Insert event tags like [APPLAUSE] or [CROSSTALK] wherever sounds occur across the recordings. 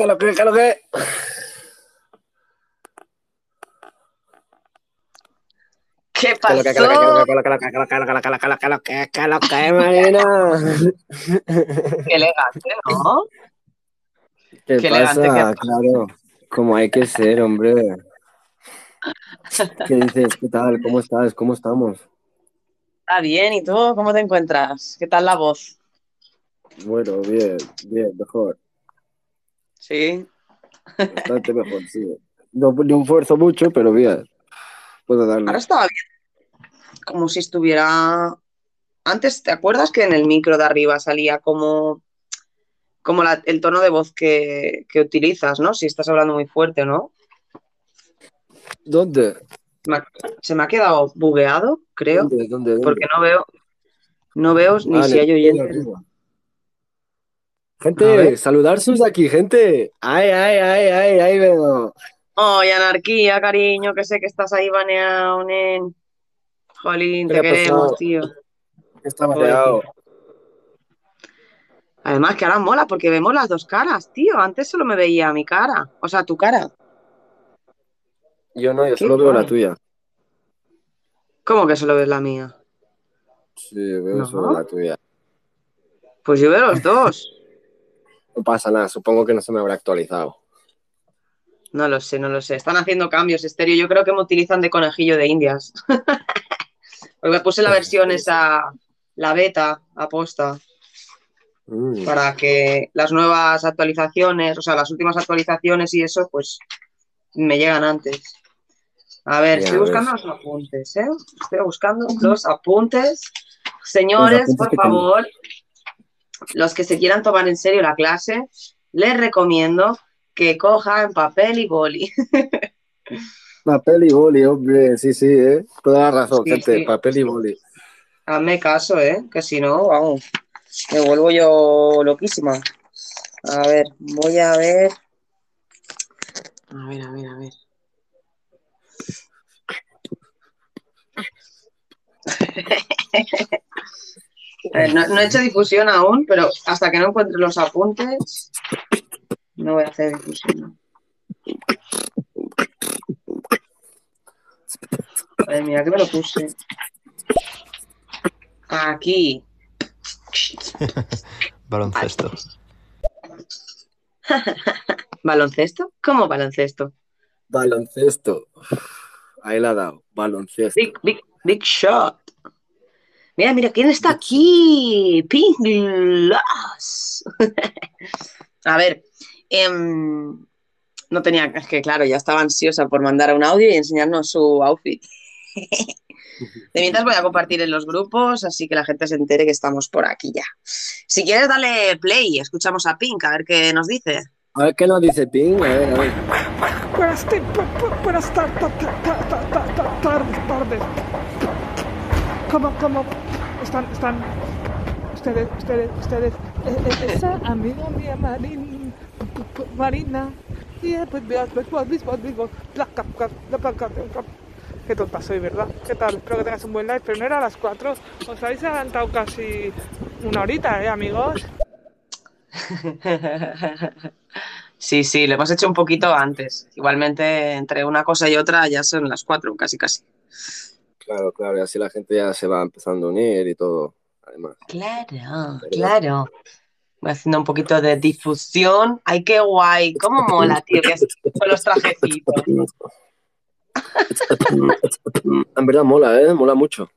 ¿Qué lo que, qué lo que? ¿Qué ¿Qué qué pasó? qué lo que, qué qué qué qué qué qué Marina? Qué elegante, ¿no? ¿Qué Qué elegante pasa? que- Claro, como hay que ser, hombre. ¿Qué dices? ¿Qué tal? ¿Cómo estás? ¿Cómo estamos? Está bien, ¿y tú cómo te encuentras? ¿Qué tal la voz? Bueno, bien, bien, mejor. Sí. Bastante mejor, sí. No, no esfuerzo mucho, pero bien. Puedo darle. Ahora estaba bien. Como si estuviera. Antes, ¿te acuerdas que en el micro de arriba salía como, como la- el tono de voz que, que utilizas, ¿no? Si estás hablando muy fuerte, ¿no? ¿Dónde? Se me ha quedado bugueado, creo, ¿Dónde? ¿Dónde? ¿Dónde? porque no veo, no veo ni Ah, si hay oyentes. arriba. Gente, ver. saludar sus aquí, gente. Ay, ay, ay, ay, ay, veo. ¡Ay, anarquía, cariño! Que sé que estás ahí baneado, nen. Jolín, ¿Qué te ha queremos, pasado? tío. Está mareado. Además que ahora mola porque vemos las dos caras, tío. Antes solo me veía mi cara. O sea, tu cara. Yo no, yo solo veo la tuya. ¿Cómo que solo ves la mía? Sí, veo No. solo la tuya. Pues yo veo los dos. No pasa nada, supongo que no se me habrá actualizado. No lo sé, no lo sé. Están haciendo cambios, estéreo. Yo creo que me utilizan de conejillo de indias. [LAUGHS] Porque me puse la versión esa, la beta, aposta, Mm. para que las nuevas actualizaciones, o sea, las últimas actualizaciones y eso, pues me llegan antes. A ver, Ya estoy buscando ves. los apuntes, ¿eh? Estoy buscando los apuntes. Señores, Los apuntes por favor, los que se quieran tomar en serio la clase, les recomiendo que cojan papel y boli. [LAUGHS] Papel y boli, hombre, sí, sí, ¿eh? Toda la razón, Sí, gente, sí. papel y boli. Hazme caso, ¿eh? Que si no, vamos, me vuelvo yo loquísima. A ver, voy a ver. A ver, a ver, a ver. [LAUGHS] Eh, No, no he hecho difusión aún, pero hasta que no encuentre los apuntes, no voy a hacer difusión. Madre mía, que me lo puse. Aquí. [LAUGHS] Baloncesto. [LAUGHS] ¿Baloncesto? ¿Cómo baloncesto? Baloncesto. Ahí la ha dado, baloncesto. Big, big, big shot. Mira, mira, ¿quién está aquí? Pink Glass. [LAUGHS] A ver, em, no tenía, es que claro, ya estaba ansiosa por mandar un audio y enseñarnos su outfit. [LAUGHS] De mientras voy a compartir en los grupos, así que la gente se entere que estamos por aquí ya. Si quieres, dale play, escuchamos a Pink, a ver qué nos dice. A ver qué nos dice Ping, a ver, a ver. Buenas, te- pu- pu- ¿Cómo, cómo están, están ustedes, ustedes, ustedes? Eh, eh, esa amiga mía, pu- Marina. Qué tonta soy, ¿verdad? ¿Qué tal? Espero que tengas un buen live, pero no era a las 4. Os habéis adelantado casi una horita, ¿eh, amigos? [LAUGHS] Sí, sí, lo hemos hecho un poquito antes. Igualmente, entre una cosa y otra ya son las cuatro, casi, casi. Claro, claro, y así la gente ya se va empezando a unir y todo, además. Claro, claro. Voy haciendo un poquito de difusión. ¡Ay, qué guay! ¿Cómo mola, tío? Que es con los trajecitos. [LAUGHS] En verdad mola, ¿eh? Mola mucho.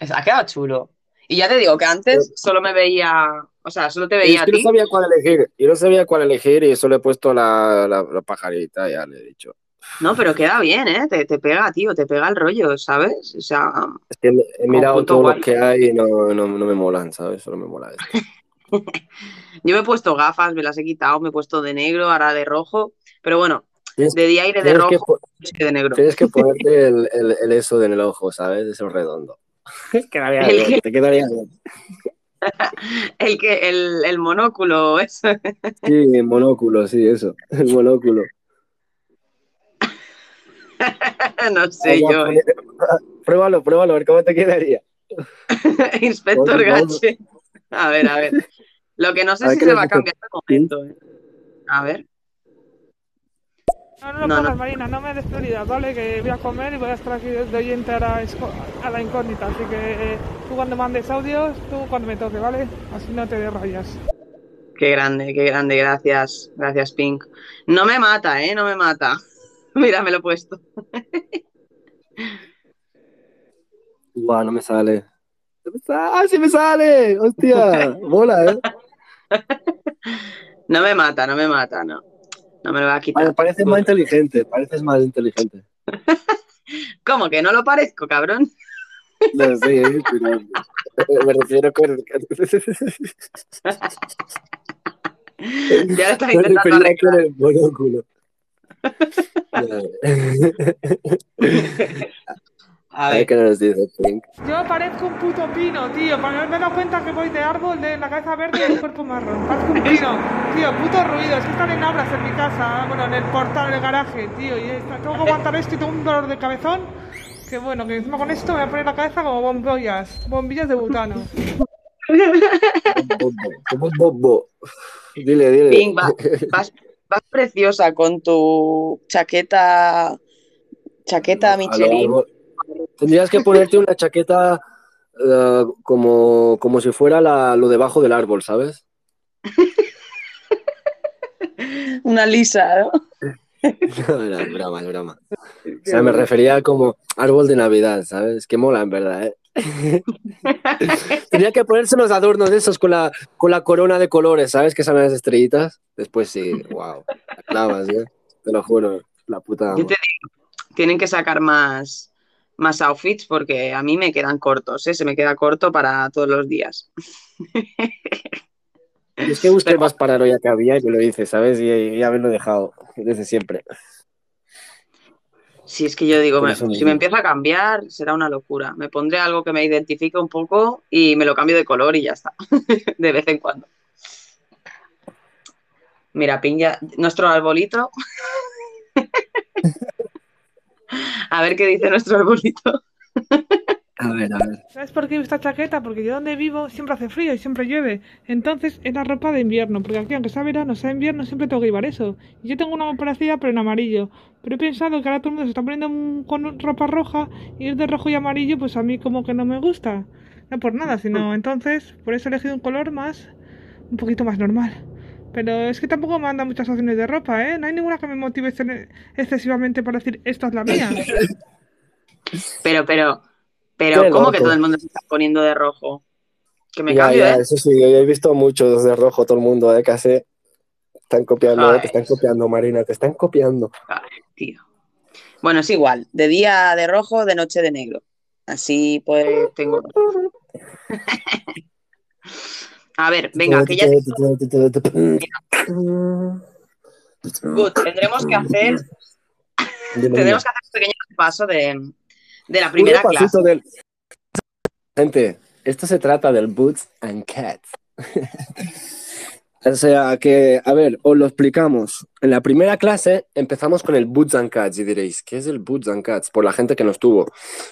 Ha quedado chulo. Y ya te digo que antes solo me veía, o sea, solo te veía a que no sabía cuál elegir. Yo no sabía cuál elegir y solo he puesto la, la, la pajarita, ya le he dicho. No, pero queda bien, ¿eh? Te, te pega, tío, te pega el rollo, ¿sabes? O sea, Es que he mirado todos guay. los que hay y no, no, no me molan, ¿sabes? Solo me mola este. [LAUGHS] yo me he puesto gafas, me las he quitado, me he puesto de negro, ahora de rojo. Pero bueno, Tienes, de día iré de que, rojo y de negro. tienes que [LAUGHS] ponerte el, el, el eso en el ojo, ¿sabes? Eso redondo. [LAUGHS] quedaría El bien, que- te quedaría bien. El que, el, el monóculo, eso. Sí, el monóculo, sí, eso. El monóculo. [LAUGHS] no sé yo. ¿eh? Pruébalo, pruébalo, a ver cómo te quedaría. [LAUGHS] Inspector. Gache. A ver, a ver. Lo que no sé A si se va a cambiar de momento. ¿eh? A ver. No, no lo No, no. Marina, no me des prioridad, ¿vale? Que voy a comer y voy a estar aquí de oyente a la, a la incógnita. Así que eh, tú cuando mandes audios, tú cuando me toque, ¿vale? Así no te desrayas. Qué grande, qué grande, gracias, gracias Pink. No me mata, ¿eh? No me mata. [LAUGHS] Mira, me lo he puesto. Guau, no me sale. ¡Ah, sí me sale! ¡Hostia! Mola, ¿eh? [LAUGHS] No me mata, no me mata, no. No me lo va a Vale, quitar. pareces más inteligente, pareces más inteligente. [LAUGHS] ¿Cómo que no lo parezco, cabrón? No sé, ¿eh? pero me refiero con... Ya lo estás intentando arreglar. con el monóculo. [LAUGHS] A Ay, ver, que no nos dice Pink. Yo parezco un puto pino, tío. Para haberme dado cuenta que voy de árbol, de la cabeza verde y el cuerpo marrón. Parezco un pino. Tío, puto ruido. Es que están en obras en mi casa. Bueno, en el portal, en el garaje, tío. Y está- tengo que aguantar esto y tengo un dolor de cabezón. Que bueno, que encima con esto me voy a poner la cabeza como bombillas. Bombillas de butano. Bobo, como bobo. Dile, dile. Pink, va- vas, vas preciosa con tu chaqueta, chaqueta Michelin. Tendrías que ponerte una chaqueta eh, como, como si fuera la- lo debajo del árbol, ¿sabes? [LAUGHS] Una lisa, ¿no? [LAUGHS] No, es broma, es broma. [LAUGHS] O sea, me refería como árbol de Navidad, ¿sabes? Que mola, en verdad, ¿eh? [LAUGHS] Tendría que ponerse unos adornos de esos con la, con la corona de colores, ¿sabes? Que salen las estrellitas. Después sí, wow. Clavas, ¿eh? Te lo juro, la puta Yo te digo, tienen que sacar más, más outfits porque a mí me quedan cortos, ¿eh? Se me queda corto para todos los días. Es que busqué más paranoia que había y me lo hice, ¿sabes? Y, y haberlo dejado desde siempre. Si es que yo digo, me- si mismo. me empiezo a cambiar, será una locura. Me pondré algo que me identifique un poco y me lo cambio de color y ya está. [LAUGHS] De vez en cuando. Mira, piña, nuestro arbolito. [LAUGHS] A ver qué dice nuestro arbolito. [LAUGHS] A ver, a ver. ¿Sabes por qué esta chaqueta? Porque yo donde vivo siempre hace frío y siempre llueve. Entonces es la ropa de invierno, porque aquí aunque sea verano, sea invierno, siempre tengo que llevar eso. Y yo tengo una parecida, pero en amarillo. Pero he pensado que ahora todo el mundo se está poniendo un- con ropa roja y ir de rojo y amarillo, pues a mí como que no me gusta. No por nada, sino entonces por eso he elegido un color más, un poquito más normal. Pero es que tampoco me mandan muchas opciones de ropa, ¿eh? No hay ninguna que me motive excesivamente para decir, esta es la mía. [LAUGHS] Pero, pero, pero, Qué ¿cómo que todo el mundo se está poniendo de rojo? Que me Ya, cambio, ya, ¿eh? eso sí, yo he visto muchos de rojo, todo el mundo, ¿eh? Casi están copiando, Ay. te están copiando, Marina, te están copiando. Tío. Bueno, es igual. De día de rojo, de noche de negro. Así pues tengo. [LAUGHS] A ver, venga, que ya Good, tendremos que hacer, tendremos que hacer un pequeño paso de, de la primera clase. del- Gente, esto se trata del Boots and Cats. [LAUGHS] o sea que, a ver, os lo explicamos. En la primera clase empezamos con el Boots and Cats y diréis, ¿qué es el Boots and Cats? Por la gente que no estuvo.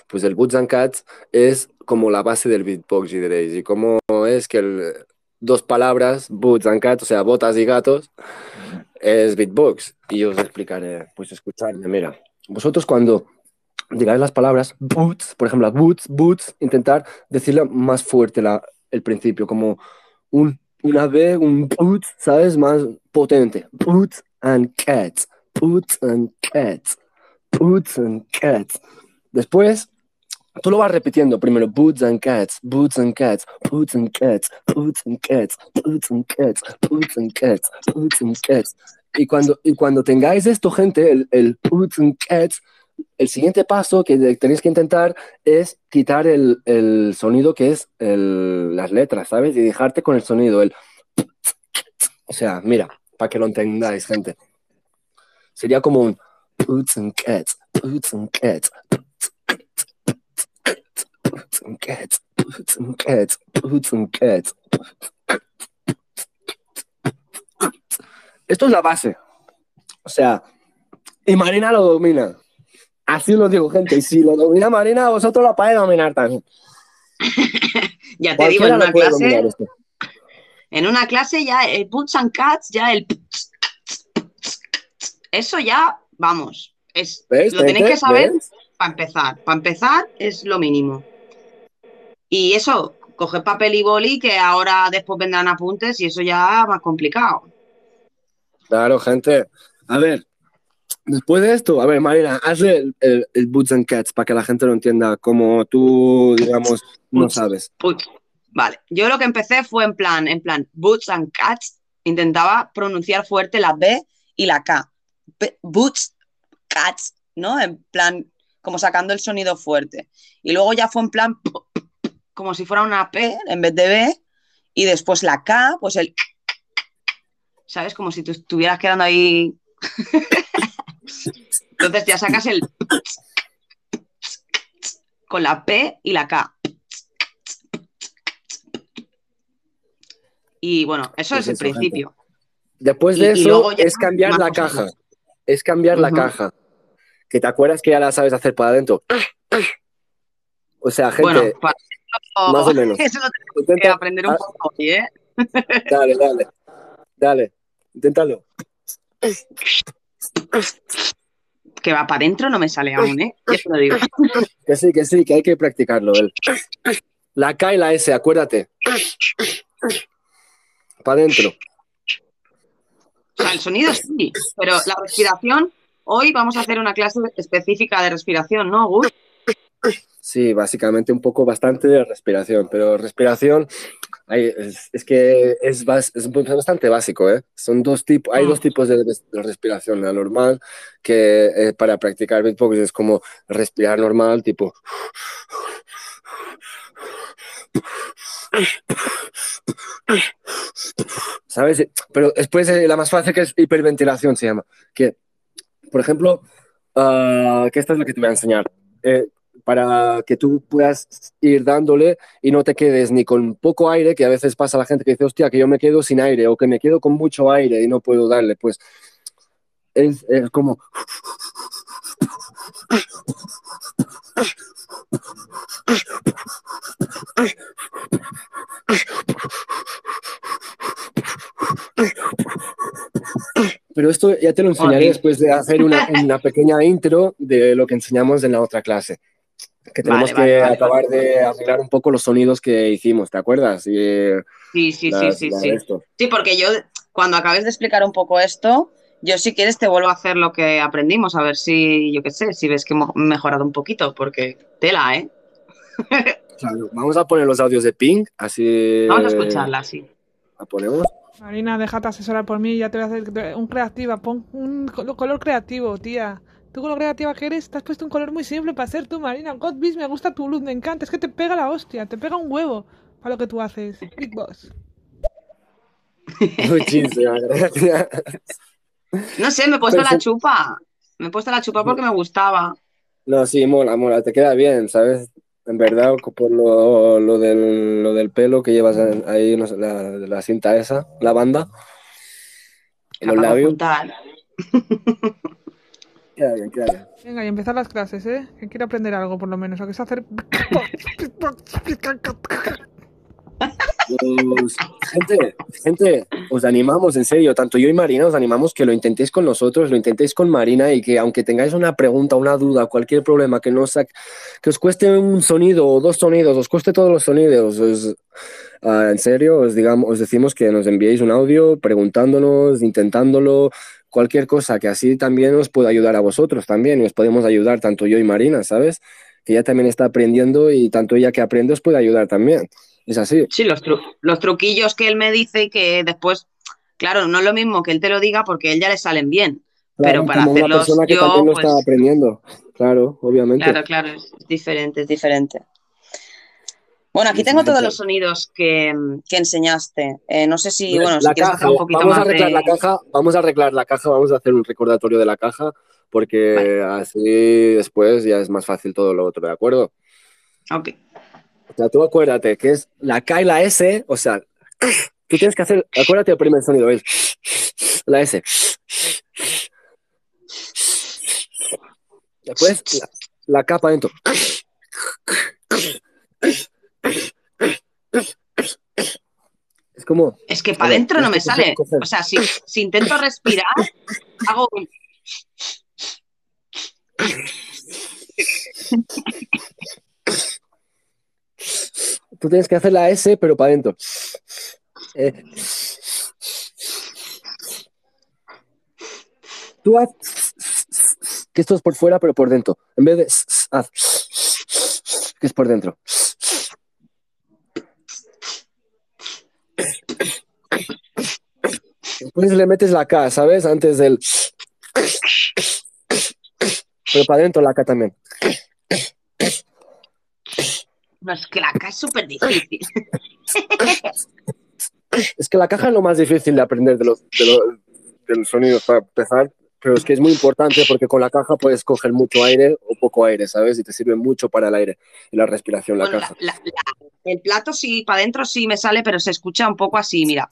Pues el Boots and Cats es como la base del beatbox y diréis, ¿y cómo es que el- dos palabras, Boots and Cats, o sea, botas y gatos, es beatbox? Y os explicaré, pues escuchadme, mira. Vosotros cuando digáis las palabras boots, por ejemplo, boots, boots, intentar decirlo más fuerte la, el principio, como un, una B, un boots, ¿sabes? Más potente. Boots and cats, boots and cats, boots and cats. Después, tú lo vas repitiendo primero, boots and cats, boots and cats, boots and cats, boots and cats, boots and cats, boots and cats, boots and cats. Y cuando, y cuando tengáis esto, gente, el, el boots and cats, el siguiente paso que tenéis que intentar es quitar el, el sonido que es el- las letras, ¿sabes? Y dejarte con el sonido, el... [TSK] O sea, mira, para que lo entendáis, gente. Sería como un... Esto es la base. O sea, y Marina lo domina. Así lo digo, gente. Y si lo domina Marina, vosotros lo podéis dominar también. [LAUGHS] Ya te digo, en una clase, en una clase ya el Boots and Cats, ya el eso ya, vamos, es, ¿Ves? lo tenéis que saber para empezar. Para empezar es lo mínimo. Y eso, coger papel y boli, que ahora después vendrán apuntes y eso ya más complicado. Claro, gente. A ver, después de esto, a ver, Marina, hazle el, el, el Boots and Cats para que la gente lo entienda como tú, digamos, no sabes. Boots. Vale, yo lo que empecé fue en plan, en plan, boots and cats, intentaba pronunciar fuerte la B y la K. B- boots, cats, ¿no? En plan, como sacando el sonido fuerte. Y luego ya fue en plan, [LAUGHS] como si fuera una P en vez de B, y después la K, pues el... [LAUGHS] ¿Sabes? Como si tú estuvieras quedando ahí... [LAUGHS] Entonces ya sacas el... con la P y la K. Y bueno, eso es el eso, gente. principio. Después de y eso, es cambiar la cosas. caja. Es cambiar la caja. Que te acuerdas que ya la sabes hacer para adentro. O sea, gente, Bueno, para más o menos. [LAUGHS] Eso lo tengo que aprender un ah, poco hoy, ¿eh? dale, dale, dale, inténtalo. Que va para adentro no me sale aún, ¿eh? Ya te lo digo. Que sí, que sí, que hay que practicarlo. el- La K y la S, acuérdate. Para adentro. O sea, el sonido sí, pero la respiración, hoy vamos a hacer una clase específica de respiración, ¿no, Gus? Sí, básicamente un poco bastante de respiración, pero respiración hay- es, es que es, bas- es bastante básico, ¿eh? Son dos tipos, hay Mm. dos tipos de, res- de respiración, la normal, que eh, para practicar beatbox es como respirar normal, tipo... ¿Sabes? Pero después eh, la más fácil que es hiperventilación se llama, que, por ejemplo, ah, que esta es lo que te voy a enseñar. Eh, para que tú puedas ir dándole y no te quedes ni con poco aire, que a veces pasa la gente que dice, hostia, que yo me quedo sin aire o que me quedo con mucho aire y no puedo darle, pues es, es como... Pero esto ya te lo enseñaré después de hacer una, una pequeña intro de lo que enseñamos en la otra clase. Que tenemos Vale, que vale, vale, acabar de arreglar un poco los sonidos que hicimos, ¿te acuerdas? Y, Sí, sí, sí, las- sí, la sí. Sí, porque yo, cuando acabes de explicar un poco esto, yo si quieres te vuelvo a hacer lo que aprendimos, a ver si, yo qué sé, si ves que hemos mejorado un poquito, porque tela, ¿eh? [LAUGHS] Claro, Vamos a poner los audios de Pink, así Vamos a escucharla, sí. la ponemos. Marina, déjate asesorar por mí, ya te voy a hacer un creativa. Pon un col- color creativo, tía. Tú con lo creativa que eres, te has puesto un color muy simple para ser tú, Marina. God Beast, me gusta tu luz, me encanta. Es que te pega la hostia, te pega un huevo para lo que tú haces. Big Boss. [LAUGHS] Muchísimas gracias. No sé, me he puesto la chupa. Me he puesto la chupa porque me gustaba. No, sí, mola, mola, te queda bien, ¿sabes? En verdad, por lo, lo del, lo del pelo que llevas en- ahí, no sé, la, la cinta esa, la banda, en los labios. [LAUGHS] queda bien, queda bien. Venga, y empezar las clases, ¿eh? Que quiero aprender algo, por lo menos. O que es hacer... Pues, gente, gente, os animamos, en serio, tanto yo y Marina os animamos que lo intentéis con nosotros, lo intentéis con Marina y que aunque tengáis una pregunta, una duda, cualquier problema, que, no que os cueste un sonido o dos sonidos, os cueste todos los sonidos, os- ah, en serio, os, digamos, os decimos que nos enviéis un audio preguntándonos, intentándolo, cualquier cosa, que así también os pueda ayudar a vosotros también y os podemos ayudar tanto yo y Marina, ¿sabes? Que ella también está aprendiendo y tanto ella que aprende os puede ayudar también. Es así. Sí, los, tru- los truquillos que él me dice que después, claro, no es lo mismo que él te lo diga porque a él ya le salen bien. Pero para como una hacerlos persona que yo, también lo pues- está aprendiendo. Claro, obviamente. Claro, claro, es diferente, es diferente. Bueno, aquí tengo todos los sonidos que, que enseñaste. Eh, no sé si, bueno, la caja, hacer un poquito vamos a arreglar de... la caja, vamos a arreglar la caja, vamos a hacer un recordatorio de la caja, porque Vale. así después ya es más fácil todo lo otro, ¿de acuerdo? Ok. O sea, tú acuérdate que es la K y la S, o sea, [COUGHS] tú tienes que hacer, acuérdate del primer sonido, es la S. Después la, la K para adentro. Es como, Es que para adentro no me sale. coger. O sea, si, si intento respirar, hago un... Tú tienes que hacer la S, pero para adentro. Eh, Tú haz que esto es por fuera, pero por dentro. En vez de haz que es por dentro. Después le metes la K, ¿sabes? Antes del. Pero para adentro la K también. No, es que la K es súper difícil. Es que la caja es lo más difícil de aprender de los, de los, de los sonidos para empezar, pero es que es muy importante porque con la caja puedes coger mucho aire o poco aire, ¿sabes? Y te sirve mucho para el aire y la respiración, la Bueno, caja. la- la- la- el plato sí, para adentro sí me sale, pero se escucha un poco así, mira.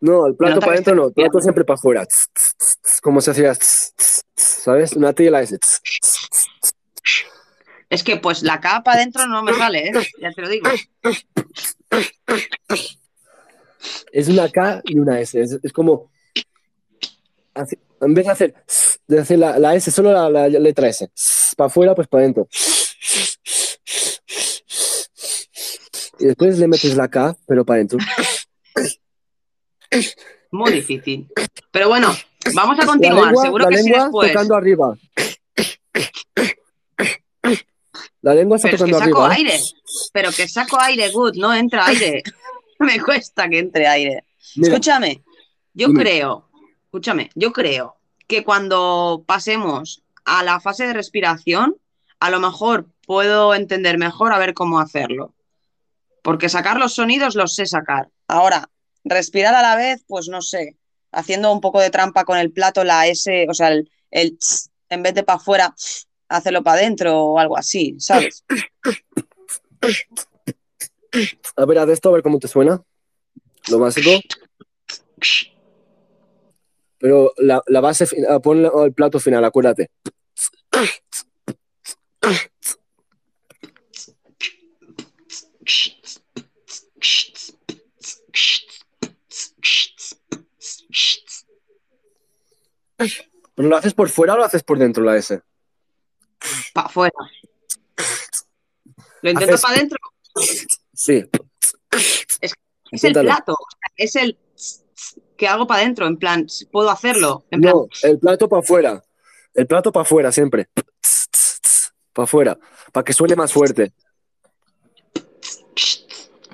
No, el plato para adentro no, el plato siempre para afuera. Como se hacía, ¿sabes? Una T y la S. Es que pues la K para adentro no me sale, ¿eh? Ya te lo digo. Es una K y una S. Es, es como. así- en vez de hacer, de hacer la, la S, solo la, la letra S. Para afuera, pues para adentro. Y después le metes la K, pero para adentro. Muy difícil. Pero bueno, vamos a La continuar. lengua, Seguro la que sí lengua después. tocando arriba. La lengua está Pero es que tocando saco arriba. ¿eh? aire. Pero que saco aire, good, no entra aire. [LAUGHS] Me cuesta que entre aire. Mira, Escúchame, yo Dime. creo, escúchame, yo creo que cuando pasemos a la fase de respiración, a lo mejor puedo entender mejor a ver cómo hacerlo. Porque sacar los sonidos los sé sacar. Ahora, respirar a la vez, pues no sé. Haciendo un poco de trampa con el plato, la S, o sea, el, el en vez de para afuera, hacerlo para adentro o algo así, ¿sabes? a ver, haz esto, a ver cómo te suena. Lo básico. Pero la, la base, ah, pon el plato final, acuérdate. ¿Pero lo haces por fuera o lo haces por dentro la S? Para afuera. Lo intento para adentro, Sí. es el plato, o sea, es el que hago para adentro, en plan, puedo hacerlo, en plan, No, el plato para afuera. El plato para afuera siempre. Para afuera. Para que suene más fuerte.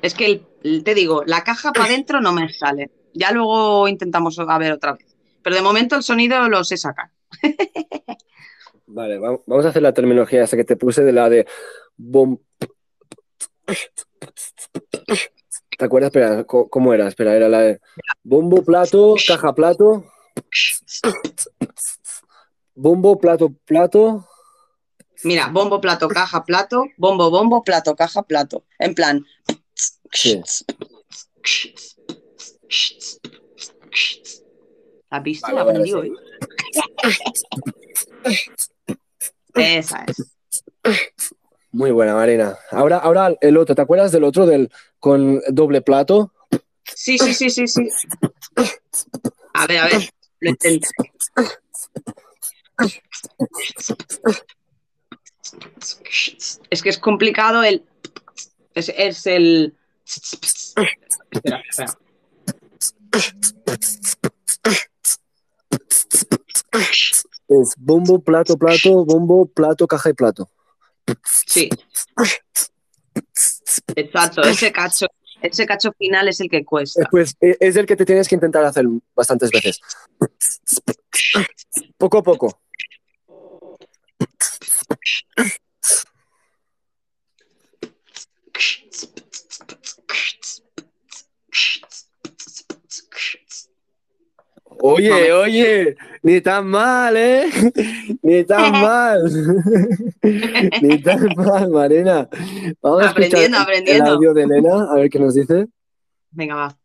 es que el- te digo, la caja para adentro no me sale. Ya luego intentamos a ver otra vez. Pero de momento el sonido lo sé sacar. Vale, va- vamos a hacer la terminología esa que te puse de la de bom. ¿Te acuerdas? Espera, ¿cómo era? Espera, era la de bombo, plato, caja, plato. Bombo, plato, plato. Mira, bombo, plato, caja, plato, bombo, bombo, plato, caja, plato. En plan. Sí. ¿Has visto? Vale, La aprendí hoy. Esa es. Muy buena, Marina. Ahora, ahora el otro, ¿te acuerdas del otro del con doble plato? Sí, sí, sí, sí, sí. A ver, a ver, lo intento. Es que es complicado el. Es, es el. Espera, espera. Es bombo, plato, plato, bombo, plato, caja y plato. Sí. Exacto, ese cacho, ese cacho final es el que cuesta. Pues e- es el que te tienes que intentar hacer bastantes veces. Poco a poco. Oye, oye, ni tan mal, ¿eh? [LAUGHS] Ni tan [LAUGHS] mal. [LAUGHS] Ni tan mal, Marina. Vamos a escuchar Aprendiendo, el aprendiendo. audio de Elena, a ver qué nos dice. Venga, va.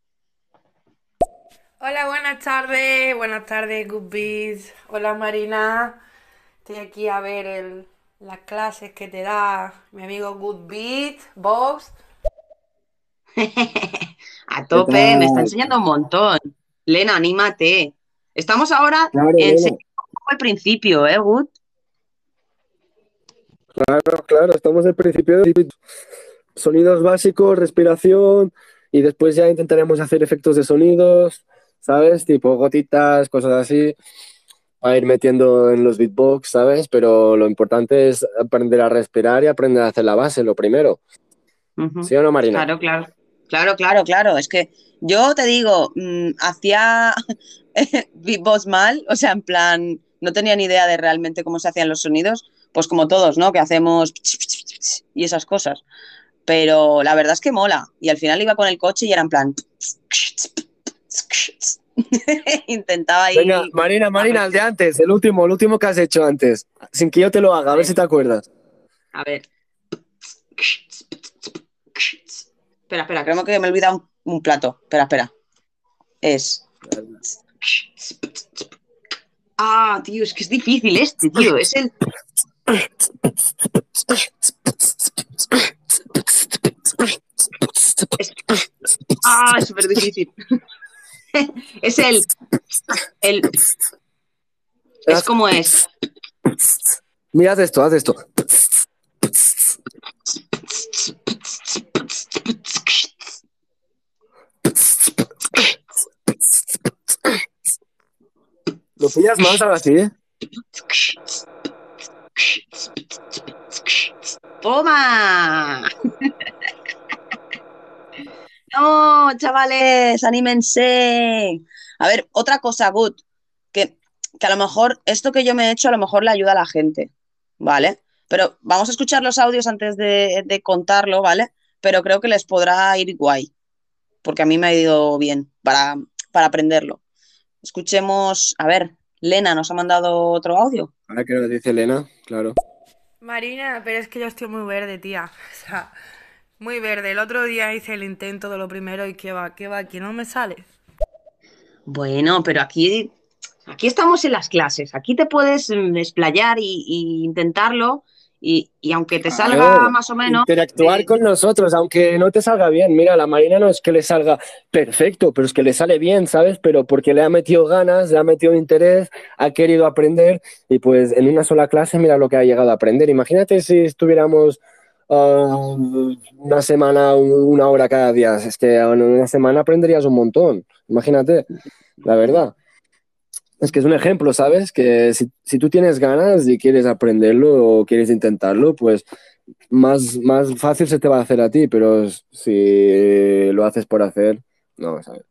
Hola, buenas tardes, buenas tardes, Good Beats. Hola, Marina. Estoy aquí a ver el- las clases que te da mi amigo Good Beat, Bobs. A tope, me está enseñando un montón. Lena, anímate. Estamos ahora Claro, en al principio, ¿eh, Wood? Claro, claro, estamos al principio de sonidos básicos, respiración, y después ya intentaremos hacer efectos de sonidos, ¿sabes? Tipo gotitas, cosas así, a ir metiendo en los beatbox, ¿sabes? Pero lo importante es aprender a respirar y aprender a hacer la base, lo primero. ¿Sí o no, Marina? Claro, claro. Claro, claro, claro. Es que yo te digo, mm, hacía [LAUGHS] beatbox mal, o sea, en plan, no tenía ni idea de realmente cómo se hacían los sonidos, pues como todos, ¿no? Que hacemos y esas cosas. Pero la verdad es que mola. Y al final iba con el coche y era en plan. [LAUGHS] Intentaba ir. Venga, Marina, Marina, el de antes, el último, el último que has hecho antes, sin que yo te lo haga, a ver si te acuerdas. A ver. Espera, espera, creo que me he olvidado un, un plato. Espera, espera. Es. Ah, tío, es que es difícil este, tío. Es el. Ah, es súper difícil. [LAUGHS] Es el. El. Es como es. Mira, haz esto, haz esto. ¿Lo pillas más ahora sí? eh? ¡Toma! [LAUGHS] No, chavales, anímense. A ver, otra cosa, Good, que, que a lo mejor esto que yo me he hecho a lo mejor le ayuda a la gente, ¿vale? Pero vamos a escuchar los audios antes de, de contarlo, ¿vale? Pero creo que les podrá ir guay, porque a mí me ha ido bien para, para aprenderlo. Escuchemos, a ver, Lena nos ha mandado otro audio. Ahora que lo dice Elena, claro. Marina, pero es que yo estoy muy verde, tía. [LAUGHS] O sea, muy verde. El otro día hice el intento de lo primero y que va, que va, que no me sale. Bueno, pero aquí, aquí estamos en las clases, aquí te puedes mm, explayar y, y intentarlo y, y aunque te salga Claro, más o menos... Interactuar eh, con nosotros, aunque no te salga bien. Mira, la Marina no es que le salga perfecto, pero es que le sale bien, ¿sabes? Pero porque le ha metido ganas, le ha metido interés, ha querido aprender y pues en una sola clase mira lo que ha llegado a aprender. Imagínate si estuviéramos ah, una semana, una hora cada día. Es que en una semana aprenderías un montón. Imagínate, la verdad. Es que es un ejemplo, ¿sabes? Que si, si tú tienes ganas y quieres aprenderlo o quieres intentarlo, pues más, más fácil se te va a hacer a ti, pero si lo haces por hacer, no, ¿sabes?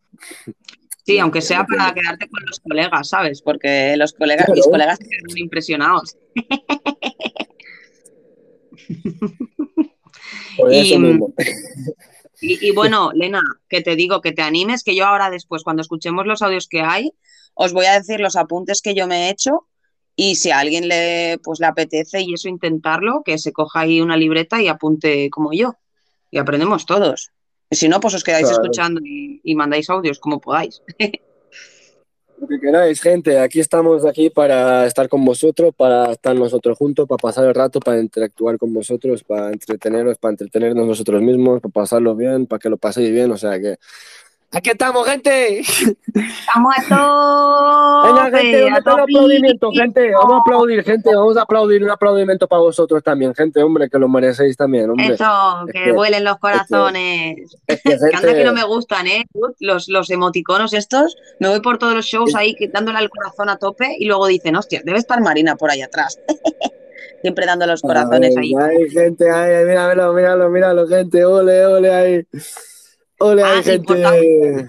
Sí, aunque sea para quedarte con los colegas, ¿sabes? Porque los colegas, mis Claro. colegas se quedan impresionados. [LAUGHS] Por Y, eso mismo. Y, y bueno, Lena, que te digo que te animes, que yo ahora después, cuando escuchemos los audios que hay, os voy a decir los apuntes que yo me he hecho y si a alguien le, pues, le apetece y eso intentarlo, que se coja ahí una libreta y apunte como yo. Y aprendemos todos. Y si no, pues os quedáis Claro. escuchando y, y mandáis audios como podáis. [LAUGHS] Lo que queráis, gente, aquí estamos aquí para estar con vosotros, para estar nosotros juntos, para pasar el rato, para interactuar con vosotros, para entreteneros, para entretenernos nosotros mismos, para pasarlo bien, para que lo paséis bien, o sea que... ¡Aquí estamos, gente! ¡Estamos a Venga, tope! gente, ¿dónde a tope! aplaudimiento, gente? Vamos a aplaudir, gente, vamos a aplaudir, un aplaudimiento para vosotros también, gente, hombre, que lo merecéis también, hombre. Eso, Es que que- vuelen los corazones. Es que, [LAUGHS] Que anda gente, que no me gustan, ¿eh? Los, los emoticonos estos. Me voy por todos los shows ahí que- dándole al corazón a tope y luego dicen, hostia, debe estar Marina por ahí atrás. [LAUGHS] Siempre dando los corazones ahí. Ay, ay, gente, ay, ay, míralo, míralo, míralo, gente, ole, ole, ahí. Ole, Ah, sí, gente.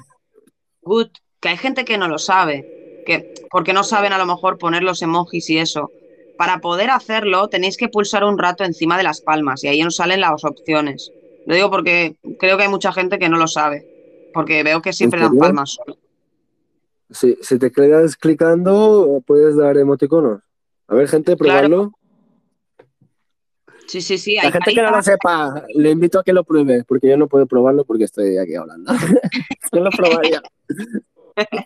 Good, que hay gente que no lo sabe, que porque no saben a lo mejor poner los emojis y eso. Para poder hacerlo tenéis que pulsar un rato encima de las palmas y ahí nos salen las opciones. Lo digo porque creo que hay mucha gente que no lo sabe, porque veo que siempre dan palmas. Si, si te quedas clicando, puedes dar emoticonos. A ver, gente, probarlo. Sí, sí, sí. La hay gente que no lo sepa, le invito a que lo pruebe, porque yo no puedo probarlo porque estoy aquí hablando. [LAUGHS] yo lo probaría.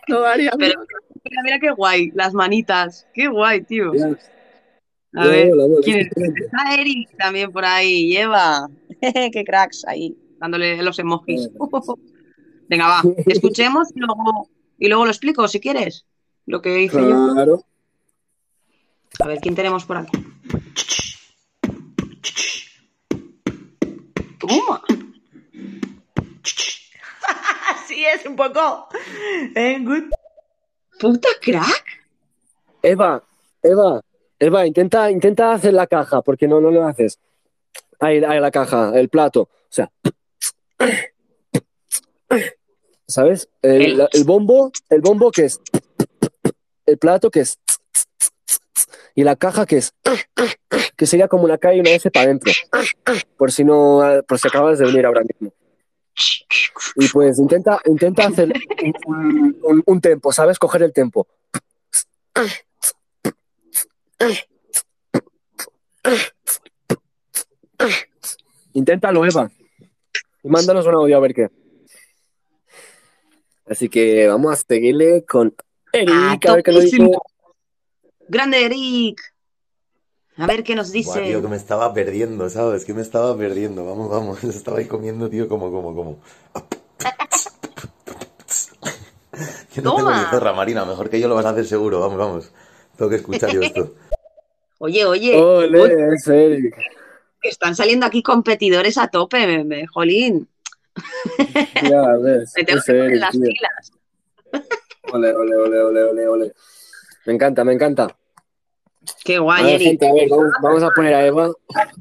probaría. Pero mira, mira qué guay, las manitas. Qué guay, tío. A ver, hola, hola, ¿quién es? Está Eric también por ahí, lleva. [LAUGHS] qué cracks ahí, dándole los emojis. [LAUGHS] Venga, va, escuchemos y luego, y luego lo explico si quieres. Lo que hice yo. Claro. A ver, ¿quién tenemos por aquí? Toma. Así es, un poco. Eh, good. Puta crack. Eva, Eva, Eva, intenta, intenta hacer la caja, porque no, no lo haces. Ahí, ahí la caja, el plato. O sea. ¿Sabes? El, el bombo, el bombo que es. El plato que es. Y la caja que es. Que sería como una K y una S para adentro. Por si no, por si acabas de venir ahora mismo. Y pues intenta, intenta hacer un, un- tempo, ¿sabes? Coger el tempo. Inténtalo, Eva. Y mándanos un audio a ver qué. Así que vamos a seguirle con Eric, a ver qué nos dice. Grande Eric. A ver qué nos Buah, dice. tío, que me estaba perdiendo, ¿sabes? Que me estaba perdiendo. Vamos, vamos. [LAUGHS] Estaba ahí comiendo, tío, como, como, como. [LAUGHS] Yo no tengo Toma. ni zorra, Marina. Mejor que yo lo vas a hacer seguro. Vamos, vamos. Tengo que escuchar yo esto. [LAUGHS] Oye, oye. Ole, uy, es Eric. que están saliendo aquí competidores a tope, me, me- jolín. Ya ves, Me tengo es que poner Eric, las tío. pilas. Ole, ole, ole, ole, ole, ole. Me encanta, me encanta. Qué A guay, ver, Eric. gente, a ver, vamos, vamos a poner a Eva.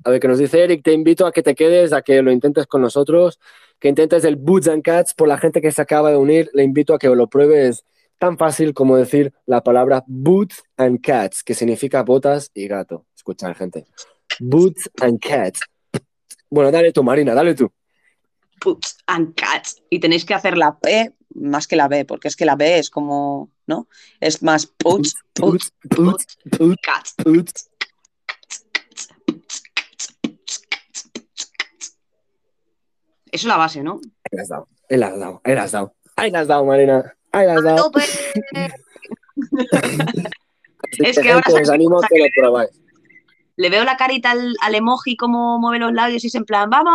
A ver qué nos dice Eric. Te invito a que te quedes, a que lo intentes con nosotros, que intentes el Boots and Cats. Por la gente que se acaba de unir, le invito a que lo pruebes. Tan fácil como decir la palabra Boots and Cats, que significa botas y gato. Escuchar, gente. Boots and Cats. Bueno, dale tú, Marina, dale tú. Puts and cats. Y tenéis que hacer la P más que la B, porque es que la B es como, ¿no? Es más puts, puts, Boots, boots, cats. boots. Eso es la base, ¿no? Ahí la has dado, ahí la has dado, ahí la has dado. Ahí la has dado, Marina. Ahí la has dado. [LAUGHS] Es que ahora os animo a que lo probáis. Le veo la carita al, al emoji como mueve los labios y es en plan, ¡vamos!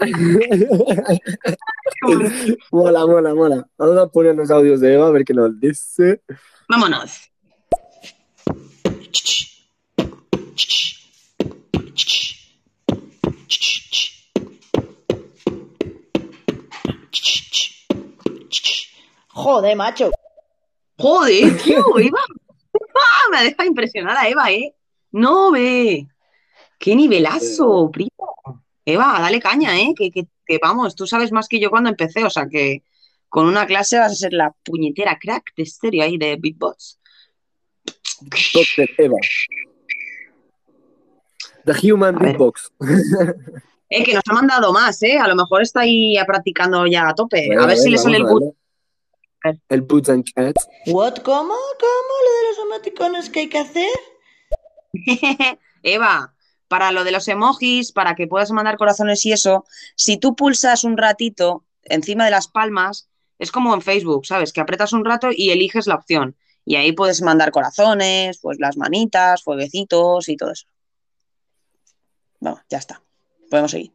[LAUGHS] mola, mola, mola. Vamos a poner los audios de Eva a ver qué nos dice. ¡Vámonos! Joder, macho. ¡Joder, tío! Eva. Me ha dejado impresionada Eva, ¿eh? ¡No ve! ¡Qué nivelazo, primo! Eva, dale caña, ¿eh? Que, que- que vamos, tú sabes más que yo cuando empecé, o sea que con una clase vas a ser la puñetera crack de estéreo ahí de Beatbox. Doctor Eva. The Human. Beatbox. Eh, que nos ha mandado más, ¿eh? A lo mejor está ahí practicando ya a tope. Bueno, a ver si le sale el vamos El Boots and Cats. ¿What? ¿Cómo? ¿Cómo? ¿Lo de los emoticones que hay que hacer? [LAUGHS] Eva, para lo de los emojis, para que puedas mandar corazones y eso, si tú pulsas un ratito encima de las palmas, es como en Facebook, ¿sabes? Que apretas un rato y eliges la opción. Y ahí puedes mandar corazones, pues las manitas, fueguecitos y todo eso. Vamos, ya está. Podemos seguir.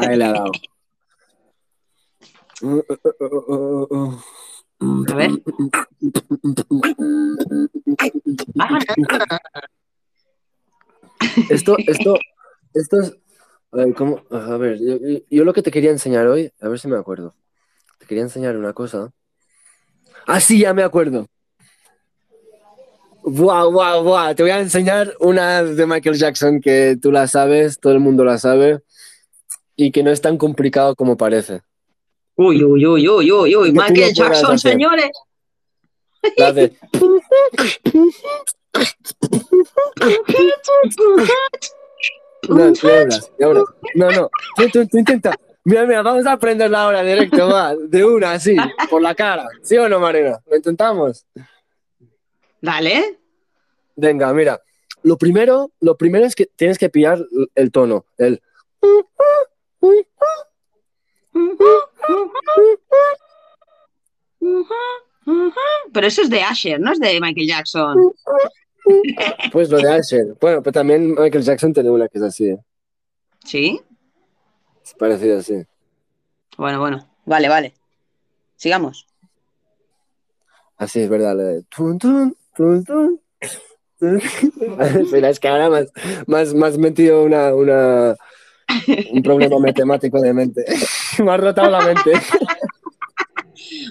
Ahí le ha dado. Uh, uh, uh, uh, uh, uh. A ver. Esto, esto, esto es. A ver, ¿cómo? A ver, yo, yo- lo que te quería enseñar hoy, a ver si me acuerdo. Te quería enseñar una cosa. Ah, sí, ya me acuerdo. Buah, buah, buah. Te voy a enseñar una de Michael Jackson que tú la sabes, todo el mundo la sabe, y que no es tan complicado como parece. Uy, uy, uy, uy, uy, uy. Michael Jackson, hacer. señores. La de. No, verás. No, no. Tú, tú- tú intenta. Mira, mira, vamos a aprenderla ahora directo, va. De una, así, por la cara. ¿Sí o no, Marina? ¿Lo intentamos? Dale. Venga, mira. Lo primero, lo primero es que tienes que pillar el tono. El. Pero eso es de Asher, no es de Michael Jackson. Pues lo de Asher. Bueno, pero también Michael Jackson tiene una que es así. ¿eh? ¿Sí? Es parecida así. Bueno, bueno. Vale, vale. Sigamos. Así es verdad, de tun, tun, tun, tun. Espera, es que ahora más, más, más metido una, una, un problema matemático de mente. [LAUGHS] Me has rotado la mente. [LAUGHS]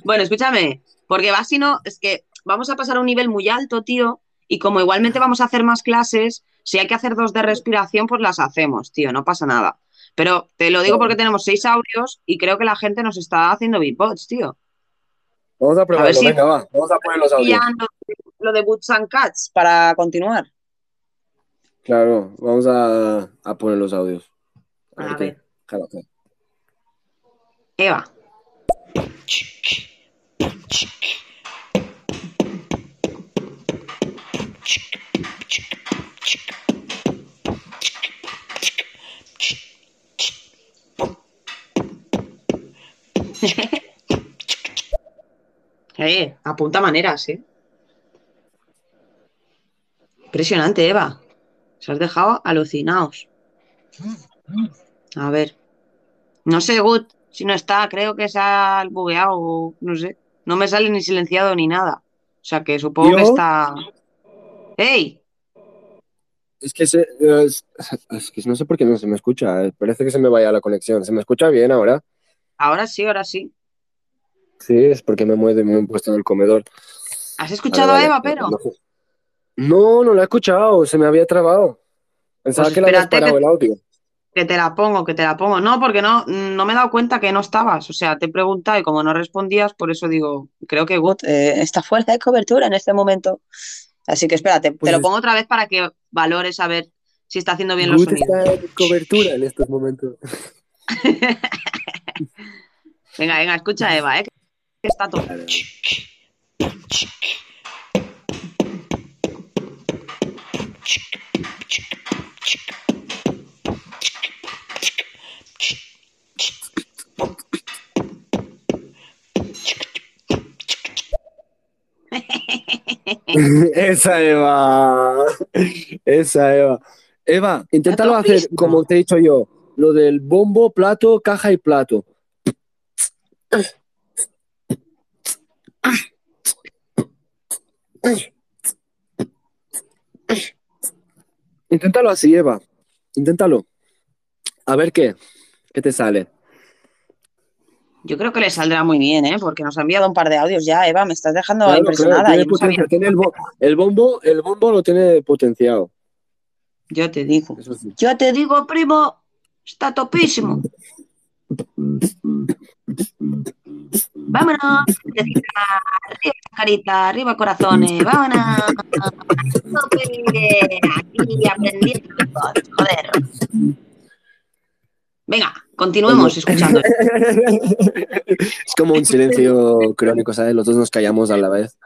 Bueno, escúchame, porque va si no, es que vamos a pasar a un nivel muy alto, tío, y como igualmente vamos a hacer más clases, si hay que hacer dos de respiración, pues las hacemos, tío, no pasa nada. Pero te lo digo porque tenemos seis audios y creo que la gente nos está haciendo beatbox, tío. Vamos a probarlo, A si- venga, va. Vamos a poner los audios. lo, de Boots and Cats para continuar. Claro, vamos a, a poner los audios. A qué- ver. claro, claro. Eva. Eh, apunta maneras, ¿eh? Impresionante, Eva. Se has dejado alucinados. A ver. No sé, Gut, si no está, creo que se ha bugueado, o no sé. No me sale ni silenciado ni nada. O sea que supongo que está. ¡Ey! Es que, se, es, es que no sé por qué no se me escucha. eh. Parece que se me vaya la conexión. ¿Se me escucha bien ahora? Ahora sí, ahora sí. Sí, es porque me muevo y me he puesto en el comedor. ¿Has escuchado a. Eva, pero? No, no la he escuchado. Se me había trabado. Pensaba Pues que le habías espérate parado que- el audio. Que te la pongo, que te la pongo. No, porque no, no me he dado cuenta que no estabas. O sea, te he preguntado y como no respondías, por eso digo, creo que Gut eh, está fuera de cobertura en este momento. Así que espérate, Pues te lo es- pongo otra vez para que valores a ver si está haciendo bien los sonidos. está en cobertura en estos momentos. [LAUGHS] Venga, venga, escucha Eva, ¿eh? Que está todo. [LAUGHS] Esa Eva. Esa Eva. Eva, inténtalo hacer como te he dicho yo. Lo del bombo, plato, caja y plato. Inténtalo así, Eva. Inténtalo. A ver qué. ¿Qué te sale? Yo creo que le saldrá muy bien, ¿eh? Porque nos ha enviado un par de audios ya, Eva, me estás dejando Claro, impresionada. claro, tiene Yo no sabía- potencia, tiene el, bo- el bombo, el bombo lo tiene potenciado. Yo te digo. Sí. Yo te digo, primo, está topísimo. Vámonos. Arriba, carita, arriba, corazones. Vámonos. Aquí aprendiendo. Joder. Venga, continuemos [LAUGHS] escuchando. Es como un silencio crónico, ¿sabes? Los dos nos callamos a la vez.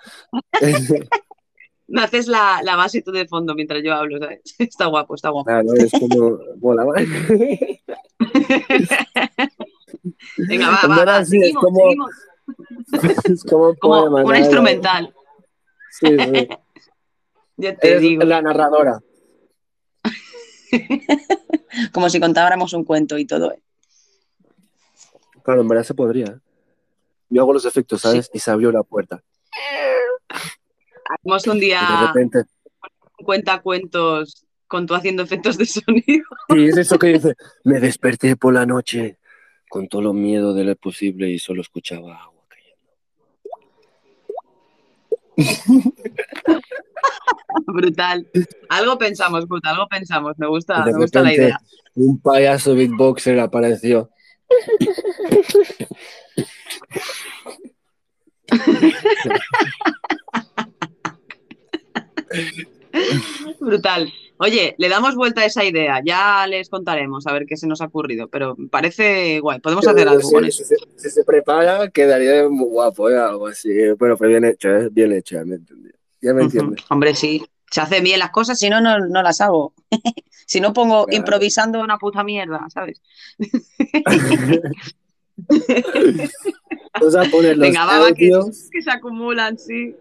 Me haces la, la base tú de fondo mientras yo hablo, ¿sabes? [LAUGHS] Está guapo, está guapo. Claro, es como. ¿vale? Venga, va, va, va. es Seguimos, como- seguimos. [LAUGHS] Es como un Como una ¿no? instrumental. Sí, sí. Yo te Eres digo. la narradora. [LAUGHS] Como si contáramos un cuento y todo. ¿eh? Claro, en verdad se podría. ¿eh? Yo hago los efectos, ¿sabes? Y se abrió la puerta. Hacemos un Y de día repente. cuenta cuentos con tú haciendo efectos de sonido. Y es eso que dice. Me desperté por la noche con todo lo miedo de lo posible y solo escuchaba agua cayendo. [LAUGHS] Brutal. Algo pensamos, Gut, algo pensamos. Me gusta, me gusta la idea. Un payaso beatboxer apareció. [LAUGHS] Brutal. Oye, le damos vuelta a esa idea. Ya les contaremos a ver qué se nos ha ocurrido. Pero me parece guay. Podemos hacer algo con eso. si se, si se prepara, quedaría muy guapo, ¿eh? Algo así. Bueno, pero bien hecho, ¿eh? Bien hecho, ya me entendí. Ya me Ujú. entiendes. Hombre, sí. Se hacen bien las cosas, si no, no, no las hago. [LAUGHS] si no pongo Claro. improvisando una puta mierda, ¿sabes? Vamos a poner [LAUGHS] los Venga, va, va, que, que se acumulan, sí.